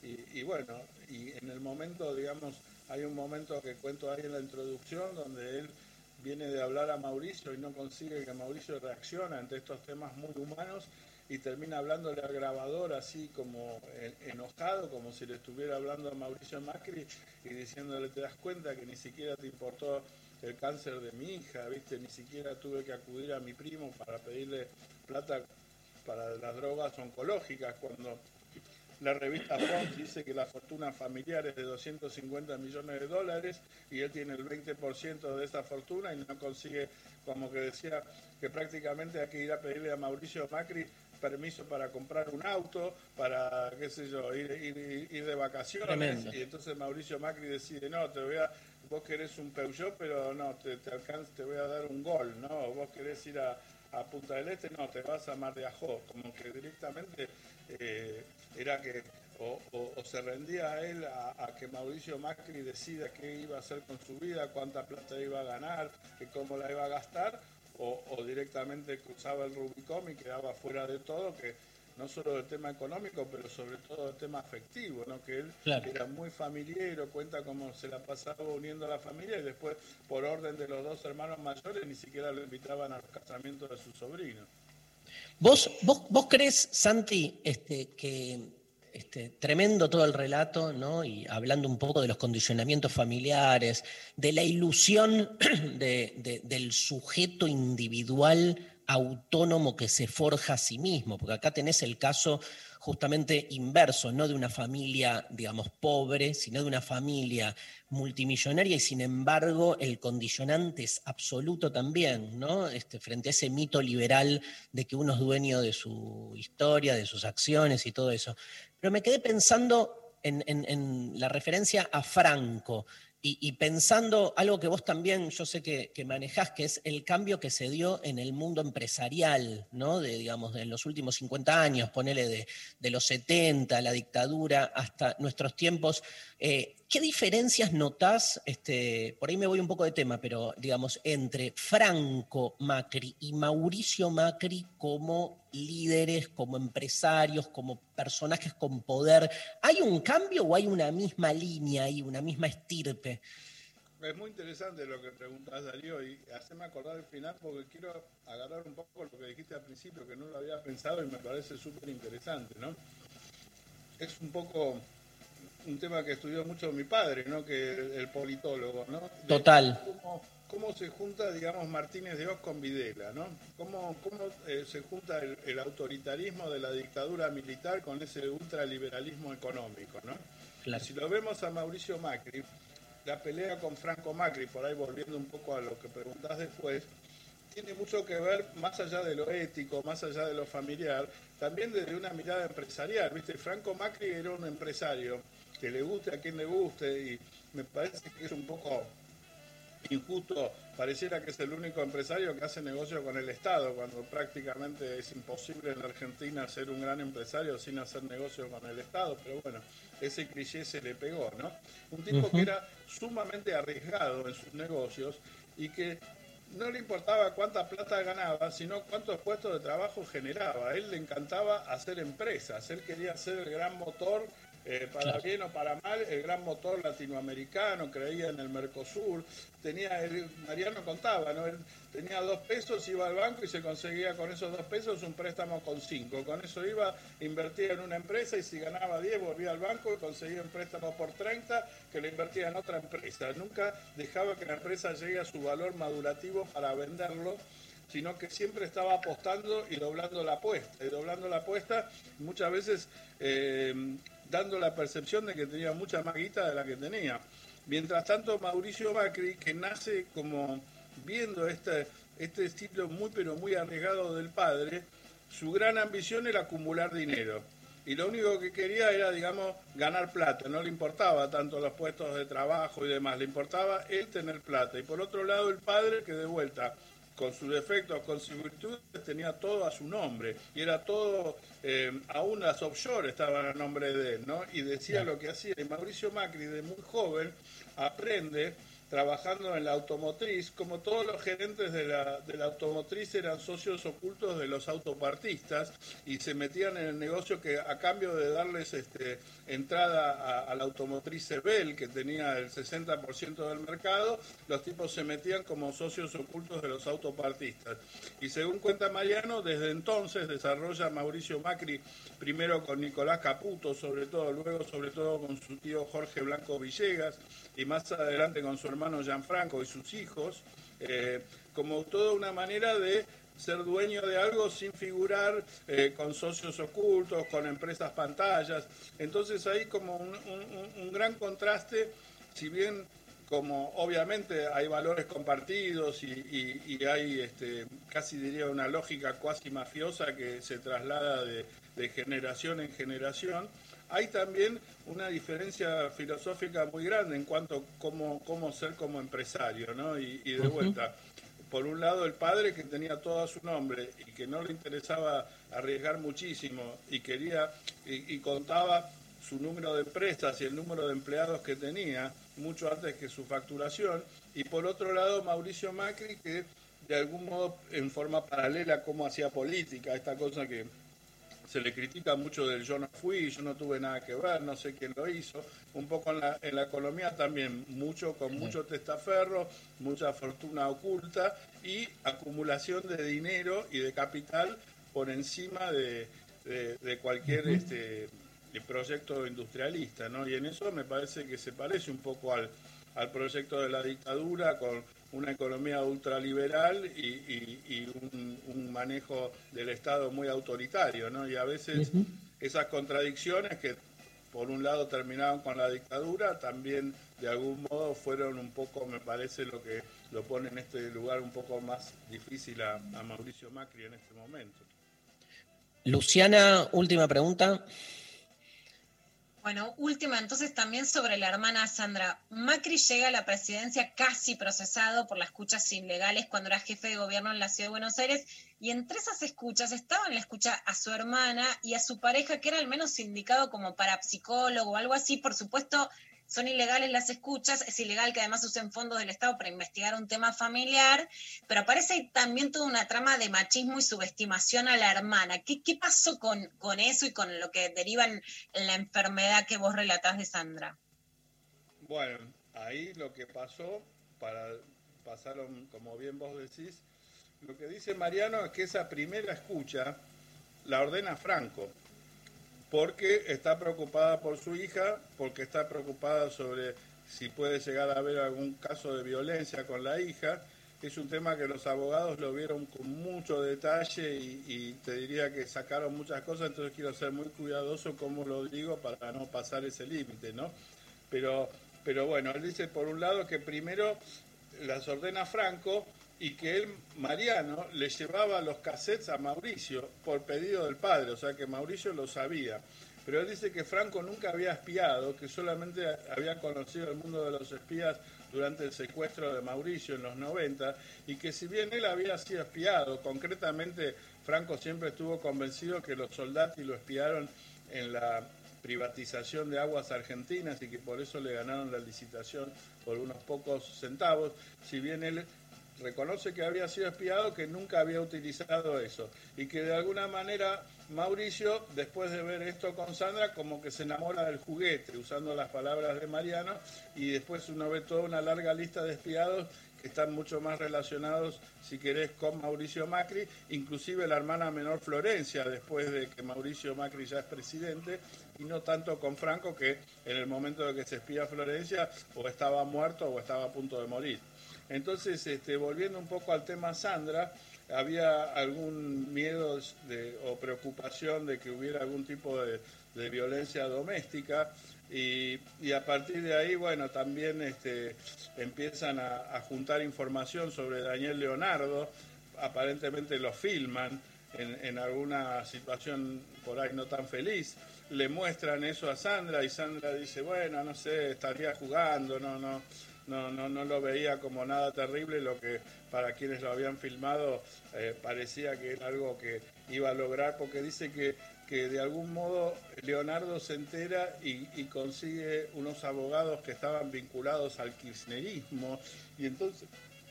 y bueno, y en el momento, digamos, hay un momento que cuento ahí en la introducción donde él viene de hablar a Mauricio y no consigue que Mauricio reaccione ante estos temas muy humanos y termina hablándole al grabador así como eh, enojado, como si le estuviera hablando a Mauricio Macri y diciéndole, te das cuenta que ni siquiera te importó el cáncer de mi hija, viste, ni siquiera tuve que acudir a mi primo para pedirle plata para las drogas oncológicas cuando la revista Forbes dice que la fortuna familiar es de 250 millones de dólares y él tiene el 20% de esa fortuna y no consigue, como que decía, que prácticamente hay que ir a pedirle a Mauricio Macri permiso para comprar un auto, para, qué sé yo, ir, ir- ir de vacaciones. Tremendo. Y entonces Mauricio Macri decide, no, te voy a, vos querés un Peugeot, pero no, te, te alcanza, te voy a dar un gol, ¿no? Vos querés ir a, a Punta del Este, no, te vas a Mar de Ajó. Como que directamente eh, era que o, o- o se rendía a él a, a que Mauricio Macri decida qué iba a hacer con su vida, cuánta plata iba a ganar, que cómo la iba a gastar, o, o directamente cruzaba el Rubicón y quedaba fuera de todo, que no solo del tema económico, pero sobre todo del tema afectivo, ¿no? que él Claro. era muy familiero, cuenta cómo se la pasaba uniendo a la familia y después, por orden de los dos hermanos mayores, ni siquiera lo invitaban a los casamientos de sus sobrinos. ¿Vos, vos, vos crees, Santi, este, que este, tremendo todo el relato, ¿no? Y hablando un poco de los condicionamientos familiares, de la ilusión de- de- del sujeto individual autónomo que se forja a sí mismo, porque acá tenés el caso justamente inverso, no de una familia, digamos, pobre, sino de una familia multimillonaria y sin embargo el condicionante es absoluto también, ¿no? Este, frente a ese mito liberal de que uno es dueño de su historia, de sus acciones y todo eso. Pero me quedé pensando en, la referencia a Franco y, pensando algo que vos también, yo sé que, que manejás, que es el cambio que se dio en el mundo empresarial, ¿no? De, digamos, de los últimos 50 años, ponele de, de los 70, la dictadura, hasta nuestros tiempos. Eh, ¿Qué diferencias notás, este, por ahí me voy un poco de tema, pero digamos, entre Franco Macri y Mauricio Macri como líderes, como empresarios, como personajes con poder? ¿Hay un cambio o hay una misma línea ahí, una misma estirpe? Es muy interesante lo que preguntas, Darío, y haceme acordar el final porque quiero agarrar un poco lo que dijiste al principio, que no lo había pensado y me parece súper interesante, ¿no? Es un poco un tema que estudió mucho mi padre, ¿no? Que el, el politólogo, ¿no? De Total. Cómo, cómo se junta, digamos, Martínez de Oz con Videla, ¿no? Cómo, cómo eh, se junta el, el autoritarismo de la dictadura militar con ese ultraliberalismo económico, ¿no? Claro. Si lo vemos a Mauricio Macri, la pelea con Franco Macri, por ahí volviendo un poco a lo que preguntás después, tiene mucho que ver, más allá de lo ético, más allá de lo familiar, también desde una mirada empresarial. ¿viste? Franco Macri era un empresario que le guste a quien le guste y me parece que es un poco injusto, pareciera que es el único empresario que hace negocio con el Estado, cuando prácticamente es imposible en la Argentina ser un gran empresario sin hacer negocio con el Estado, pero bueno, ese cliché se le pegó, ¿no? Un tipo que era sumamente arriesgado en sus negocios y que no le importaba cuánta plata ganaba, sino cuántos puestos de trabajo generaba. A él le encantaba hacer empresas, él quería ser el gran motor eh, para bien o para mal, el gran motor latinoamericano, creía en el Mercosur, tenía, el, Mariano contaba, ¿no? Él tenía dos pesos, iba al banco y se conseguía con esos dos pesos un préstamo con cinco, con eso iba, invertía en una empresa y si ganaba 10 volvía al banco y conseguía un préstamo por 30 que lo invertía en otra empresa, nunca dejaba que la empresa llegue a su valor madurativo para venderlo, sino que siempre estaba apostando y doblando la apuesta, y doblando la apuesta muchas veces eh, dando la percepción de que tenía mucha más guita de la que tenía. Mientras tanto, Mauricio Macri, que nace como viendo este, este estilo muy pero muy arriesgado del padre, su gran ambición era acumular dinero. Y lo único que quería era, digamos, ganar plata. No le importaba tanto los puestos de trabajo y demás, le importaba él tener plata. Y por otro lado, el padre que de vuelta con sus defectos, con sus virtudes, tenía todo a su nombre. Y era todo, eh, aún las offshore estaban a nombre de él, ¿no? Y decía lo que hacía. Y Mauricio Macri, de muy joven, aprende trabajando en la automotriz, como todos los gerentes de la, de automotriz eran socios ocultos de los autopartistas y se metían en el negocio que a cambio de darles este, entrada a, a la automotriz Sebel, que tenía el 60% del mercado, los tipos se metían como socios ocultos de los autopartistas. Y según cuenta Mariano, desde entonces desarrolla Mauricio Macri, primero con Nicolás Caputo, sobre todo, luego sobre todo con su tío Jorge Blanco Villegas, y más adelante con su hermano Gianfranco y sus hijos, eh, como toda una manera de ser dueño de algo sin figurar eh, con socios ocultos, con empresas pantallas. Entonces hay como un, un- un gran contraste, si bien como obviamente hay valores compartidos y, y- y hay este, casi diría una lógica cuasi mafiosa que se traslada de, de generación en generación, hay también una diferencia filosófica muy grande en cuanto a cómo, cómo ser como empresario, ¿no? Y, y de vuelta, por un lado el padre que tenía todo a su nombre y que no le interesaba arriesgar muchísimo y quería y, y contaba su número de empresas y el número de empleados que tenía mucho antes que su facturación y por otro lado Mauricio Macri que de algún modo en forma paralela cómo hacía política esta cosa que se le critica mucho del yo no fui, yo no tuve nada que ver, no sé quién lo hizo. Un poco en la, en la economía también, mucho con mucho testaferro, mucha fortuna oculta y acumulación de dinero y de capital por encima de, de- de cualquier este, de proyecto industrialista. ¿no? Y en eso me parece que se parece un poco al, al proyecto de la dictadura con una economía ultraliberal y, y- y un, un manejo del Estado muy autoritario, ¿no? Y a veces esas contradicciones que por un lado terminaron con la dictadura, también de algún modo fueron un poco, me parece, lo que lo pone en este lugar un poco más difícil a, a Mauricio Macri en este momento. Luciana, última pregunta. Bueno, última, entonces también sobre la hermana Sandra. Macri llega a la presidencia casi procesado por las escuchas ilegales cuando era jefe de gobierno en la ciudad de Buenos Aires y entre esas escuchas estaban la escucha a su hermana y a su pareja que era al menos indicado como parapsicólogo o algo así. Por supuesto, son ilegales las escuchas, es ilegal que además usen fondos del Estado para investigar un tema familiar, pero aparece también toda una trama de machismo y subestimación a la hermana. ¿Qué, qué pasó con, con eso y con lo que deriva en, en la enfermedad que vos relatás de Sandra? Bueno, ahí lo que pasó, para pasaron, como bien vos decís, lo que dice Mariano es que esa primera escucha la ordena Franco, porque está preocupada por su hija, porque está preocupada sobre si puede llegar a haber algún caso de violencia con la hija. Es un tema que los abogados lo vieron con mucho detalle y, te diría que sacaron muchas cosas, entonces quiero ser muy cuidadoso como lo digo para no pasar ese límite, ¿no? Pero, pero bueno, él dice por un lado que primero las ordena Franco y que él, Mariano, le llevaba los cassettes a Mauricio por pedido del padre, o sea que Mauricio lo sabía. Pero él dice que Franco nunca había espiado, que solamente había conocido el mundo de los espías durante el secuestro de Mauricio en los 90 y que si bien él había sido espiado, concretamente Franco siempre estuvo convencido que los soldati lo espiaron en la privatización de aguas argentinas y que por eso le ganaron la licitación por unos pocos centavos, si bien él reconoce que había sido espiado, que nunca había utilizado eso y que de alguna manera Mauricio, después de ver esto con Sandra, como que se enamora del juguete, usando las palabras de Mariano, y después uno ve toda una larga lista de espiados que están mucho más relacionados, si querés, con Mauricio Macri, inclusive la hermana menor Florencia, después de que Mauricio Macri ya es presidente, y no tanto con Franco, que en el momento de que se espía Florencia, o estaba muerto o estaba a punto de morir. Entonces, este, volviendo un poco al tema Sandra, había algún miedo o preocupación de que hubiera algún tipo de, violencia doméstica y, y a partir de ahí, bueno, también este, empiezan a, a juntar información sobre Daniel Leonardo, aparentemente lo filman en, en alguna situación por ahí no tan feliz, le muestran eso a Sandra y Sandra dice, bueno, no sé, estaría jugando, no, no, no, no, no lo veía como nada terrible, lo que para quienes lo habían filmado eh, parecía que era algo que iba a lograr, porque dice que, que de algún modo Leonardo se entera y, y consigue unos abogados que estaban vinculados al kirchnerismo, y entonces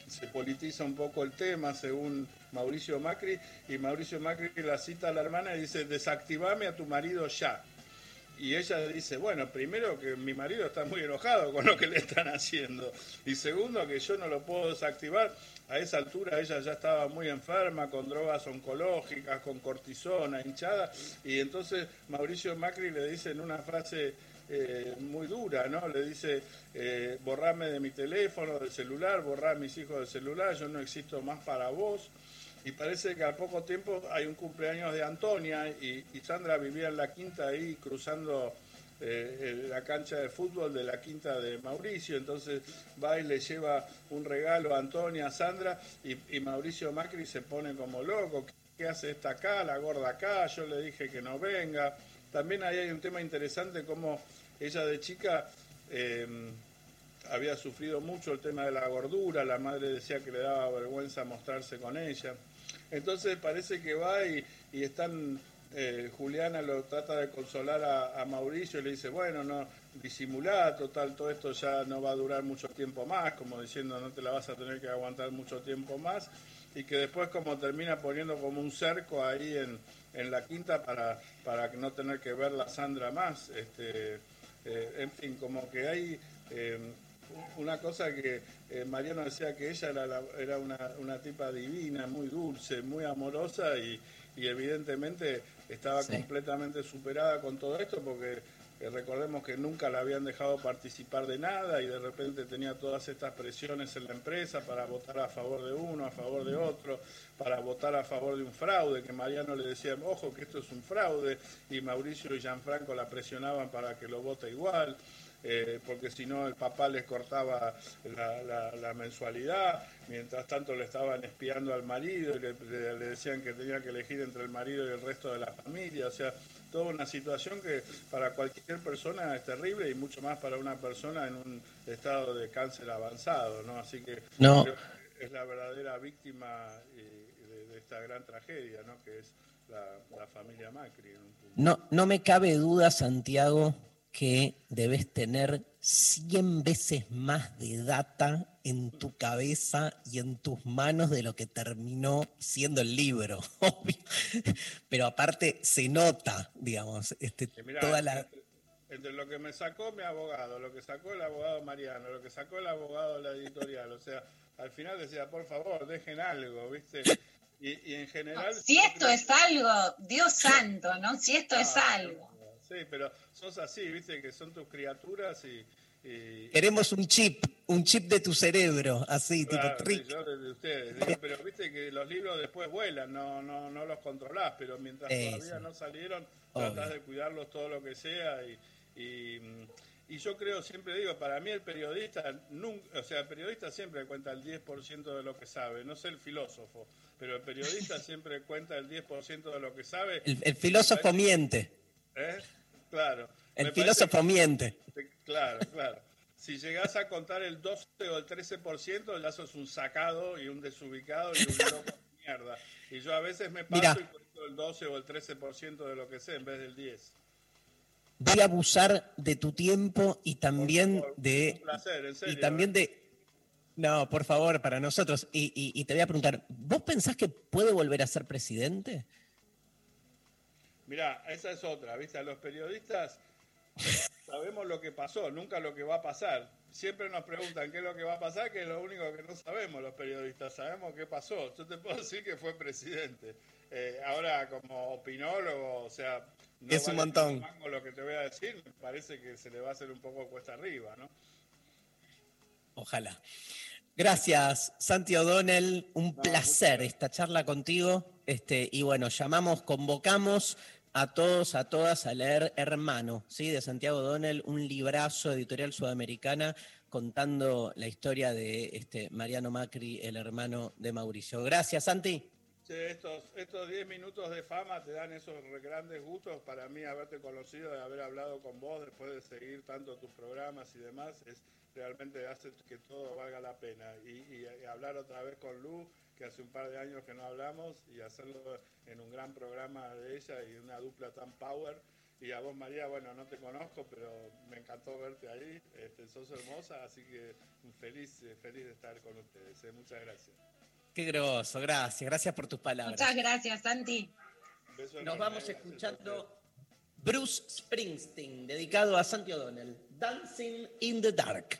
se politiza un poco el tema según Mauricio Macri, y Mauricio Macri la cita a la hermana y dice, desactivame a tu marido ya. Y ella dice, bueno, primero que mi marido está muy enojado con lo que le están haciendo. Y segundo que yo no lo puedo desactivar. A esa altura ella ya estaba muy enferma, con drogas oncológicas, con cortisona, hinchada. Y entonces Mauricio Macri le dice en una frase eh, muy dura, ¿no? Le dice, eh, borrame de mi teléfono, del celular, borrá a mis hijos del celular, yo no existo más para vos. Y parece que al poco tiempo hay un cumpleaños de Antonia y, Sandra vivía en la quinta ahí cruzando eh, la cancha de fútbol de la quinta de Mauricio. Entonces va y le lleva un regalo a Antonia, a Sandra y, y Mauricio Macri se pone como loco. ¿Qué hace esta acá, la gorda acá? Yo le dije que no venga. También ahí hay un tema interesante como ella de chica... eh, había sufrido mucho el tema de la gordura, la madre decía que le daba vergüenza mostrarse con ella. Entonces parece que va y, están, eh, Juliana lo trata de consolar a, a Mauricio y le dice, bueno, no, disimulá, total, todo esto ya no va a durar mucho tiempo más, como diciendo, no te la vas a tener que aguantar mucho tiempo más, y que después como termina poniendo como un cerco ahí en, en la quinta para, para no tener que ver la Sandra más. Este, eh, en fin, como que hay... eh, una cosa que eh, Mariano decía que ella era, la- era una, una tipa divina, muy dulce, muy amorosa y, y evidentemente estaba Sí. completamente superada con todo esto porque eh, recordemos que nunca la habían dejado participar de nada y de repente tenía todas estas presiones en la empresa para votar a favor de uno, a favor de otro, para votar a favor de un fraude, que Mariano le decía, ojo que esto es un fraude, y Mauricio y Gianfranco la presionaban para que lo vote igual eh, porque si no el papá les cortaba la, la- la mensualidad, mientras tanto le estaban espiando al marido y le, le- le decían que tenía que elegir entre el marido y el resto de la familia, o sea, toda una situación que para cualquier persona es terrible y mucho más para una persona en un estado de cáncer avanzado, ¿no? Así que No. es la verdadera víctima eh, de, de esta gran tragedia, ¿no? Que es la, la familia Macri. en un punto. No, no me cabe duda, Santiago, que debes tener 100 veces más de data en tu cabeza y en tus manos de lo que terminó siendo el libro. obvio. Pero aparte se nota, digamos, este, mirá, toda la... entre, entre lo que me sacó mi abogado, lo que sacó el abogado Mariano, lo que sacó el abogado de la editorial, o sea, al final decía, por favor, dejen algo, ¿viste? Y, y en general... Si esto es algo, Dios santo, ¿no? Si esto es algo. Sí, pero sos así, ¿viste? Que son tus criaturas y... y- Queremos un chip, un chip de tu cerebro, así, Claro, tipo trick. yo de, de ustedes, digo, pero viste que los libros después vuelan, no, no, no los controlás, pero mientras Eso. todavía no salieron, Obvio. tratás de cuidarlos todo lo que sea y, y, mm, Y yo creo, siempre digo, para mí el periodista, nunca, o sea, el periodista siempre cuenta el 10% de lo que sabe, no sé el filósofo, pero el periodista siempre cuenta el 10% de lo que sabe. El, el filósofo miente. ¿Eh? Claro. El Me filósofo miente. Claro, claro. Si llegás a contar el 12 o el 13%, ya sos un sacado y un desubicado y un loco de mierda. Y yo a veces me paso Mirá. y cuento el 12 o el 13% de lo que sé en vez del 10. Voy a abusar de tu tiempo y también de Un placer, en serio. y también de no, por favor, para nosotros. Y, y- y te voy a preguntar, ¿vos pensás que puede volver a ser presidente? Mirá, esa es otra, ¿viste? Los periodistas sabemos lo que pasó, nunca lo que va a pasar. Siempre nos preguntan qué es lo que va a pasar, que es lo único que no sabemos los periodistas, sabemos qué pasó. Yo te puedo decir que fue presidente. Eh, ahora, como opinólogo, o sea, no Es un vale montón. mango lo que te voy a decir, me parece que se le va a hacer un poco cuesta arriba, ¿no? Ojalá. Gracias, Santi O'Donnell. Un placer esta charla contigo. Este, y bueno, llamamos, convocamos a todos, a todas a leer Hermano, ¿sí? de Santiago O'Donnell, un librazo editorial sudamericana contando la historia de este, Mariano Macri, el hermano de Mauricio. Gracias, Santi. Che, estos, estos 10 minutos de fama te dan esos grandes gustos. Para mí, haberte conocido, de haber hablado con vos, después de seguir tanto tus programas y demás, es realmente hace que todo valga la pena. Y, y- y hablar otra vez con Lu, que hace un par de años que no hablamos, y hacerlo en un gran programa de ella y una dupla tan power. Y a vos, María, bueno, no te conozco, pero me encantó verte ahí. Este, sos hermosa, así que feliz, eh, feliz de estar con ustedes. eh. Muchas gracias. Qué groso, gracias, gracias por tus palabras. Muchas gracias, Santi. Beso Nos vamos escuchando Bruce Springsteen, dedicado a Santi O'Donnell, Dancing in the Dark.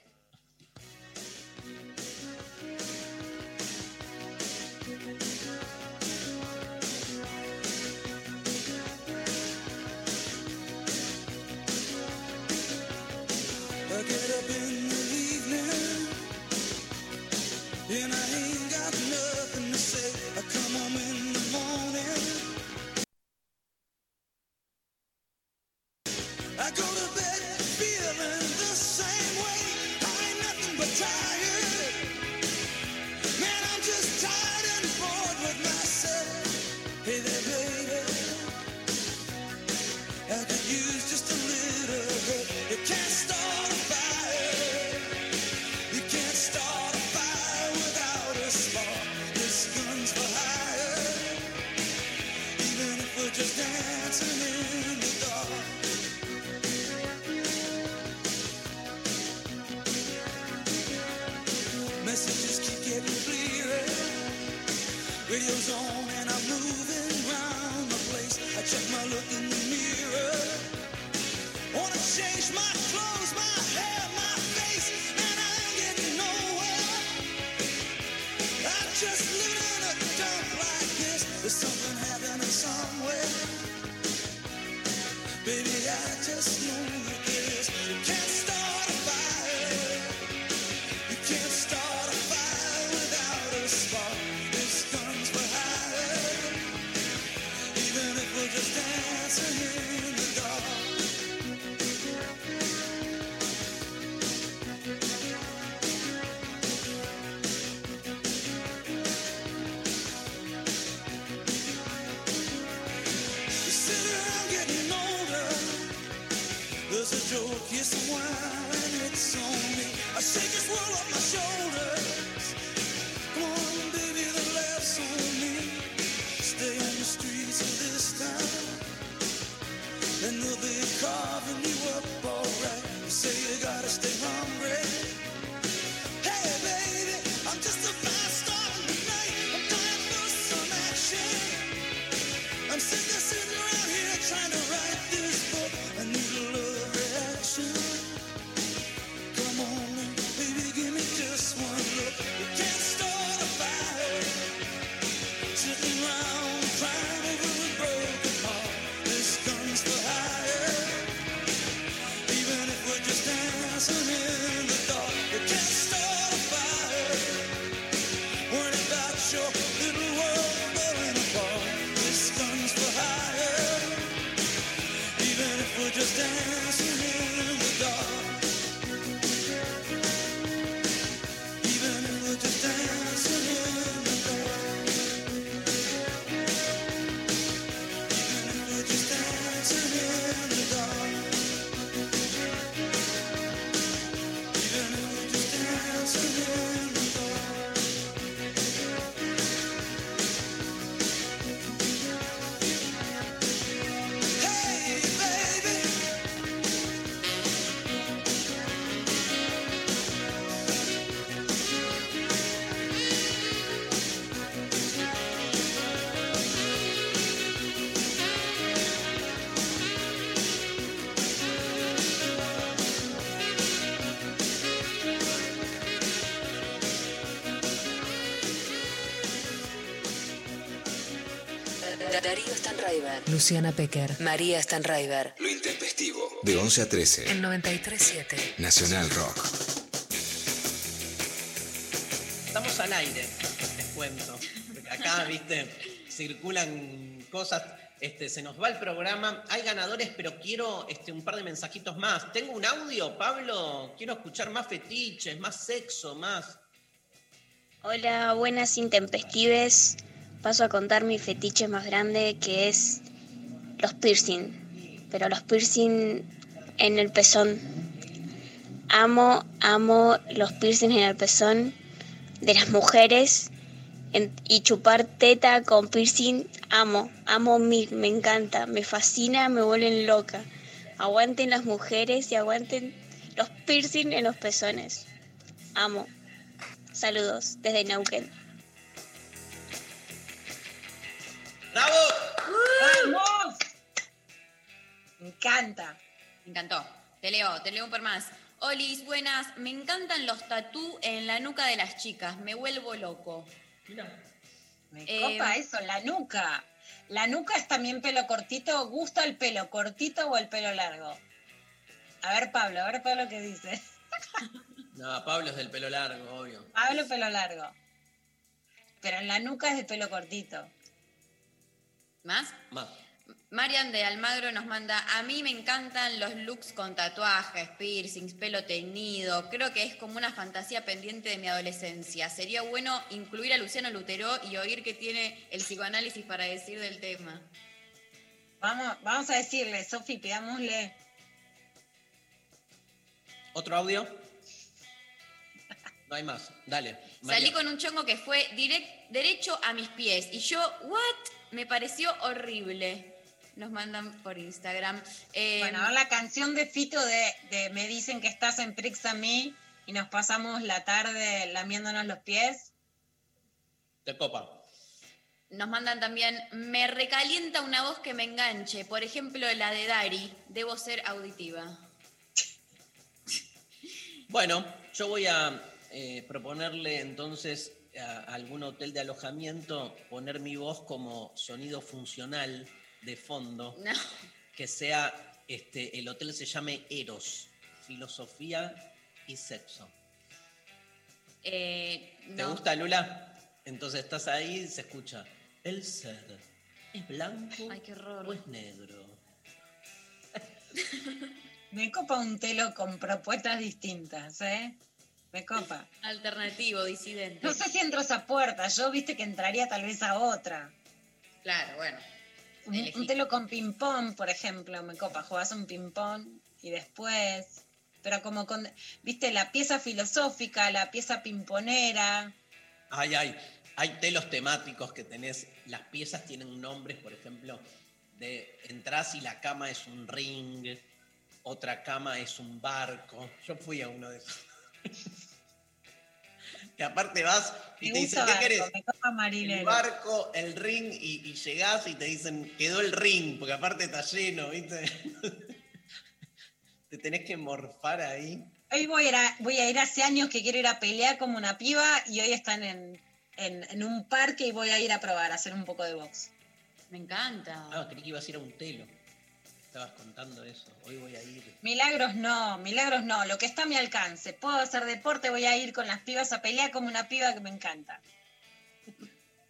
Stanraiver, Luciana Pecker, María Stanraiver. Lo intempestivo. De 11 a 13. En 93.7. Nacional Rock. Estamos al aire, les cuento. Acá, viste, circulan cosas. Este, se nos va el programa. Hay ganadores, pero quiero este, un par de mensajitos más. Tengo un audio, Pablo. Quiero escuchar más fetiches, más sexo, más. Hola, buenas intempestives. Paso a contar mi fetiche más grande que es los piercing. Pero los piercing en el pezón. Amo, amo los piercing en el pezón de las mujeres y chupar teta con piercing. Amo, amo mil, me encanta, me fascina, me vuelven loca. Aguanten las mujeres y aguanten los piercing en los pezones. Amo. Saludos desde Neuquén. ¡Bravo! ¡Vamos! Me encanta. Me encantó. Te leo, te leo un par más. Olis, buenas. Me encantan los tatú en la nuca de las chicas. Me vuelvo loco. Me Eh, copa eso, la nuca. La nuca es también pelo cortito. ¿Gusta el pelo cortito o el pelo largo? A ver, Pablo, a ver, Pablo, ¿qué dice? No, Pablo es del pelo largo, obvio. Pablo, pelo largo. Pero en la nuca es de pelo cortito. ¿Más? Más. Marian de Almagro nos manda, a mí me encantan los looks con tatuajes, piercings, pelo teñido. Creo que es como una fantasía pendiente de mi adolescencia. Sería bueno incluir a Luciano Lutero y oír qué tiene el psicoanálisis para decir del tema. Vamos, vamos a decirle, Sofi, pidámosle. ¿Otro audio? No hay más. Dale. Salí con un chongo que fue direct, derecho a mis pies y yo, ¿what? Me pareció horrible. Nos mandan por Instagram. Eh, Bueno, ahora la canción de Fito de, de Me dicen que estás en Prix a mí y nos pasamos la tarde lamiéndonos los pies. Te copa. Nos mandan también, me recalienta una voz que me enganche. Por ejemplo, la de Dari. Debo ser auditiva. Bueno, yo voy a eh, proponerle entonces a algún hotel de alojamiento poner mi voz como sonido funcional de fondo. No. Que sea, este, el hotel se llame Eros, filosofía y sexo. Eh, ¿Te gusta, Lula? Entonces estás ahí y se escucha. El ser es blanco Ay, qué horror. o es negro. Me copa un telo con propuestas distintas, ¿eh? Me copa. Alternativo, disidente. No sé si entro a esa puerta, yo viste que entraría tal vez a otra. Claro, bueno. Un, telo con ping-pong, por ejemplo, me copa. Jugás un ping-pong y después. Pero como con. ¿Viste? La pieza filosófica, la pieza pimponera. Ay, ay, hay telos temáticos que tenés, las piezas tienen nombres, por ejemplo, de entras y la cama es un ring, otra cama es un barco. Yo fui a uno de esos. que aparte vas y Me te dicen, ¿qué querés? El barco, el ring, y, y llegás y te dicen, quedó el ring, porque aparte está lleno, ¿viste? te tenés que morfar ahí. Hoy voy a, ir a, voy a ir hace años que quiero ir a pelear como una piba y hoy están en, en, en un parque y voy a ir a probar, a hacer un poco de box. Me encanta. Ah, creí que ibas a ir a un telo. Estabas contando eso. Hoy voy a ir. Milagros no, milagros no, lo que está a mi alcance. Puedo hacer deporte, voy a ir con las pibas a pelear como una piba que me encanta.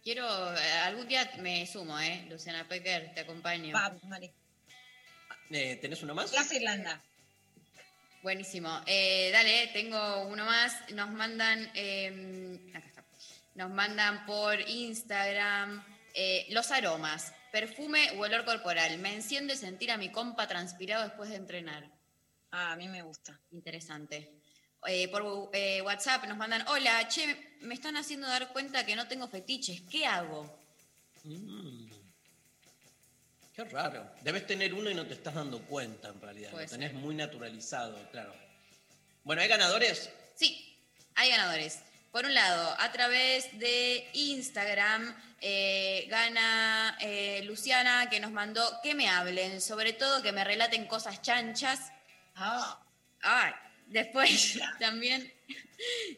Quiero, eh, algún día me sumo, ¿eh? Luciana Pecker, te acompaño. Vamos, Mari. Eh, ¿Tenés uno más? Plaza Irlanda. Buenísimo. Eh, dale, tengo uno más. Nos mandan, eh, acá está. Nos mandan por Instagram eh, los aromas, perfume o olor corporal. Me enciende sentir a mi compa transpirado después de entrenar. Ah, a mí me gusta. Interesante. Eh, por eh, WhatsApp nos mandan, hola, che, me están haciendo dar cuenta que no tengo fetiches. ¿Qué hago? Mm. Qué raro. Debes tener uno y no te estás dando cuenta en realidad. Puede Lo tenés ser. muy naturalizado, claro. Bueno, ¿hay ganadores? Sí, hay ganadores. Por un lado, a través de Instagram eh, gana eh, Luciana que nos mandó que me hablen, sobre todo que me relaten cosas chanchas. Ah, Ah, después también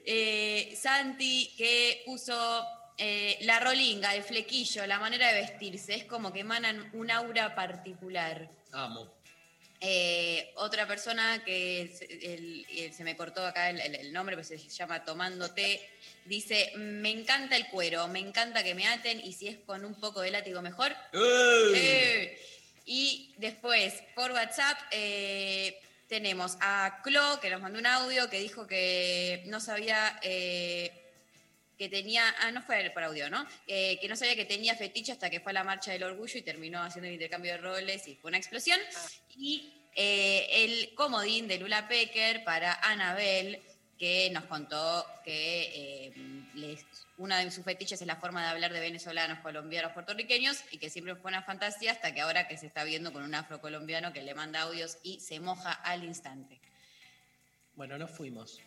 eh, Santi que puso eh, la rolinga, el flequillo, la manera de vestirse, es como que emanan un aura particular. Amo. Eh, otra persona que se, el- el- se me cortó acá el, nombre, pero se llama Tomando Té, dice, me encanta el cuero, me encanta que me aten y si es con un poco de látigo mejor. Eh. Y después, por WhatsApp, eh, tenemos a Clo, que nos mandó un audio, que dijo que no sabía... que tenía, ah, no fue por audio, ¿no? Eh, que no sabía que tenía fetiche hasta que fue a la marcha del orgullo y terminó haciendo el intercambio de roles y fue una explosión. Y eh, el comodín de Lula Pecker para Anabel, que nos contó que eh, les- una de sus fetiches es la forma de hablar de venezolanos, colombianos, puertorriqueños y que siempre fue una fantasía hasta que ahora que se está viendo con un afrocolombiano que le manda audios y se moja al instante. Bueno, nos fuimos.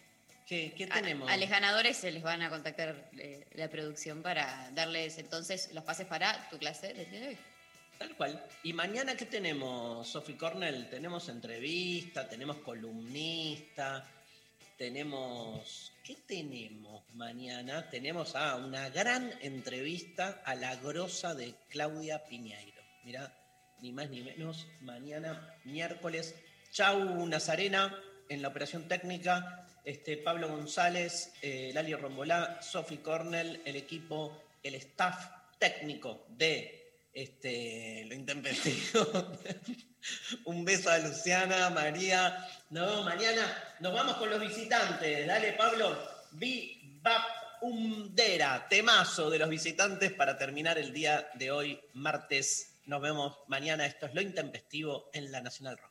¿Qué, tenemos? A, los ganadores se les van a contactar eh, la producción para darles entonces los pases para tu clase del día de hoy. Tal cual. ¿Y mañana qué tenemos, Sophie Cornell? Tenemos entrevista, tenemos columnista, tenemos... ¿Qué tenemos mañana? Tenemos ah, una gran entrevista a la grosa de Claudia Piñeiro. Mirá, ni más ni menos, mañana, miércoles. Chau, Nazarena, en la operación técnica. Este, Pablo González, eh, Lali Rombolá, Sophie Cornell, el equipo, el staff técnico de este, lo intempestivo. Un beso a Luciana, María. Nos vemos mañana. Nos vamos con los visitantes. Dale, Pablo. Umdera, temazo de los visitantes para terminar el día de hoy, martes. Nos vemos mañana. Esto es Lo Intempestivo en la Nacional Rock.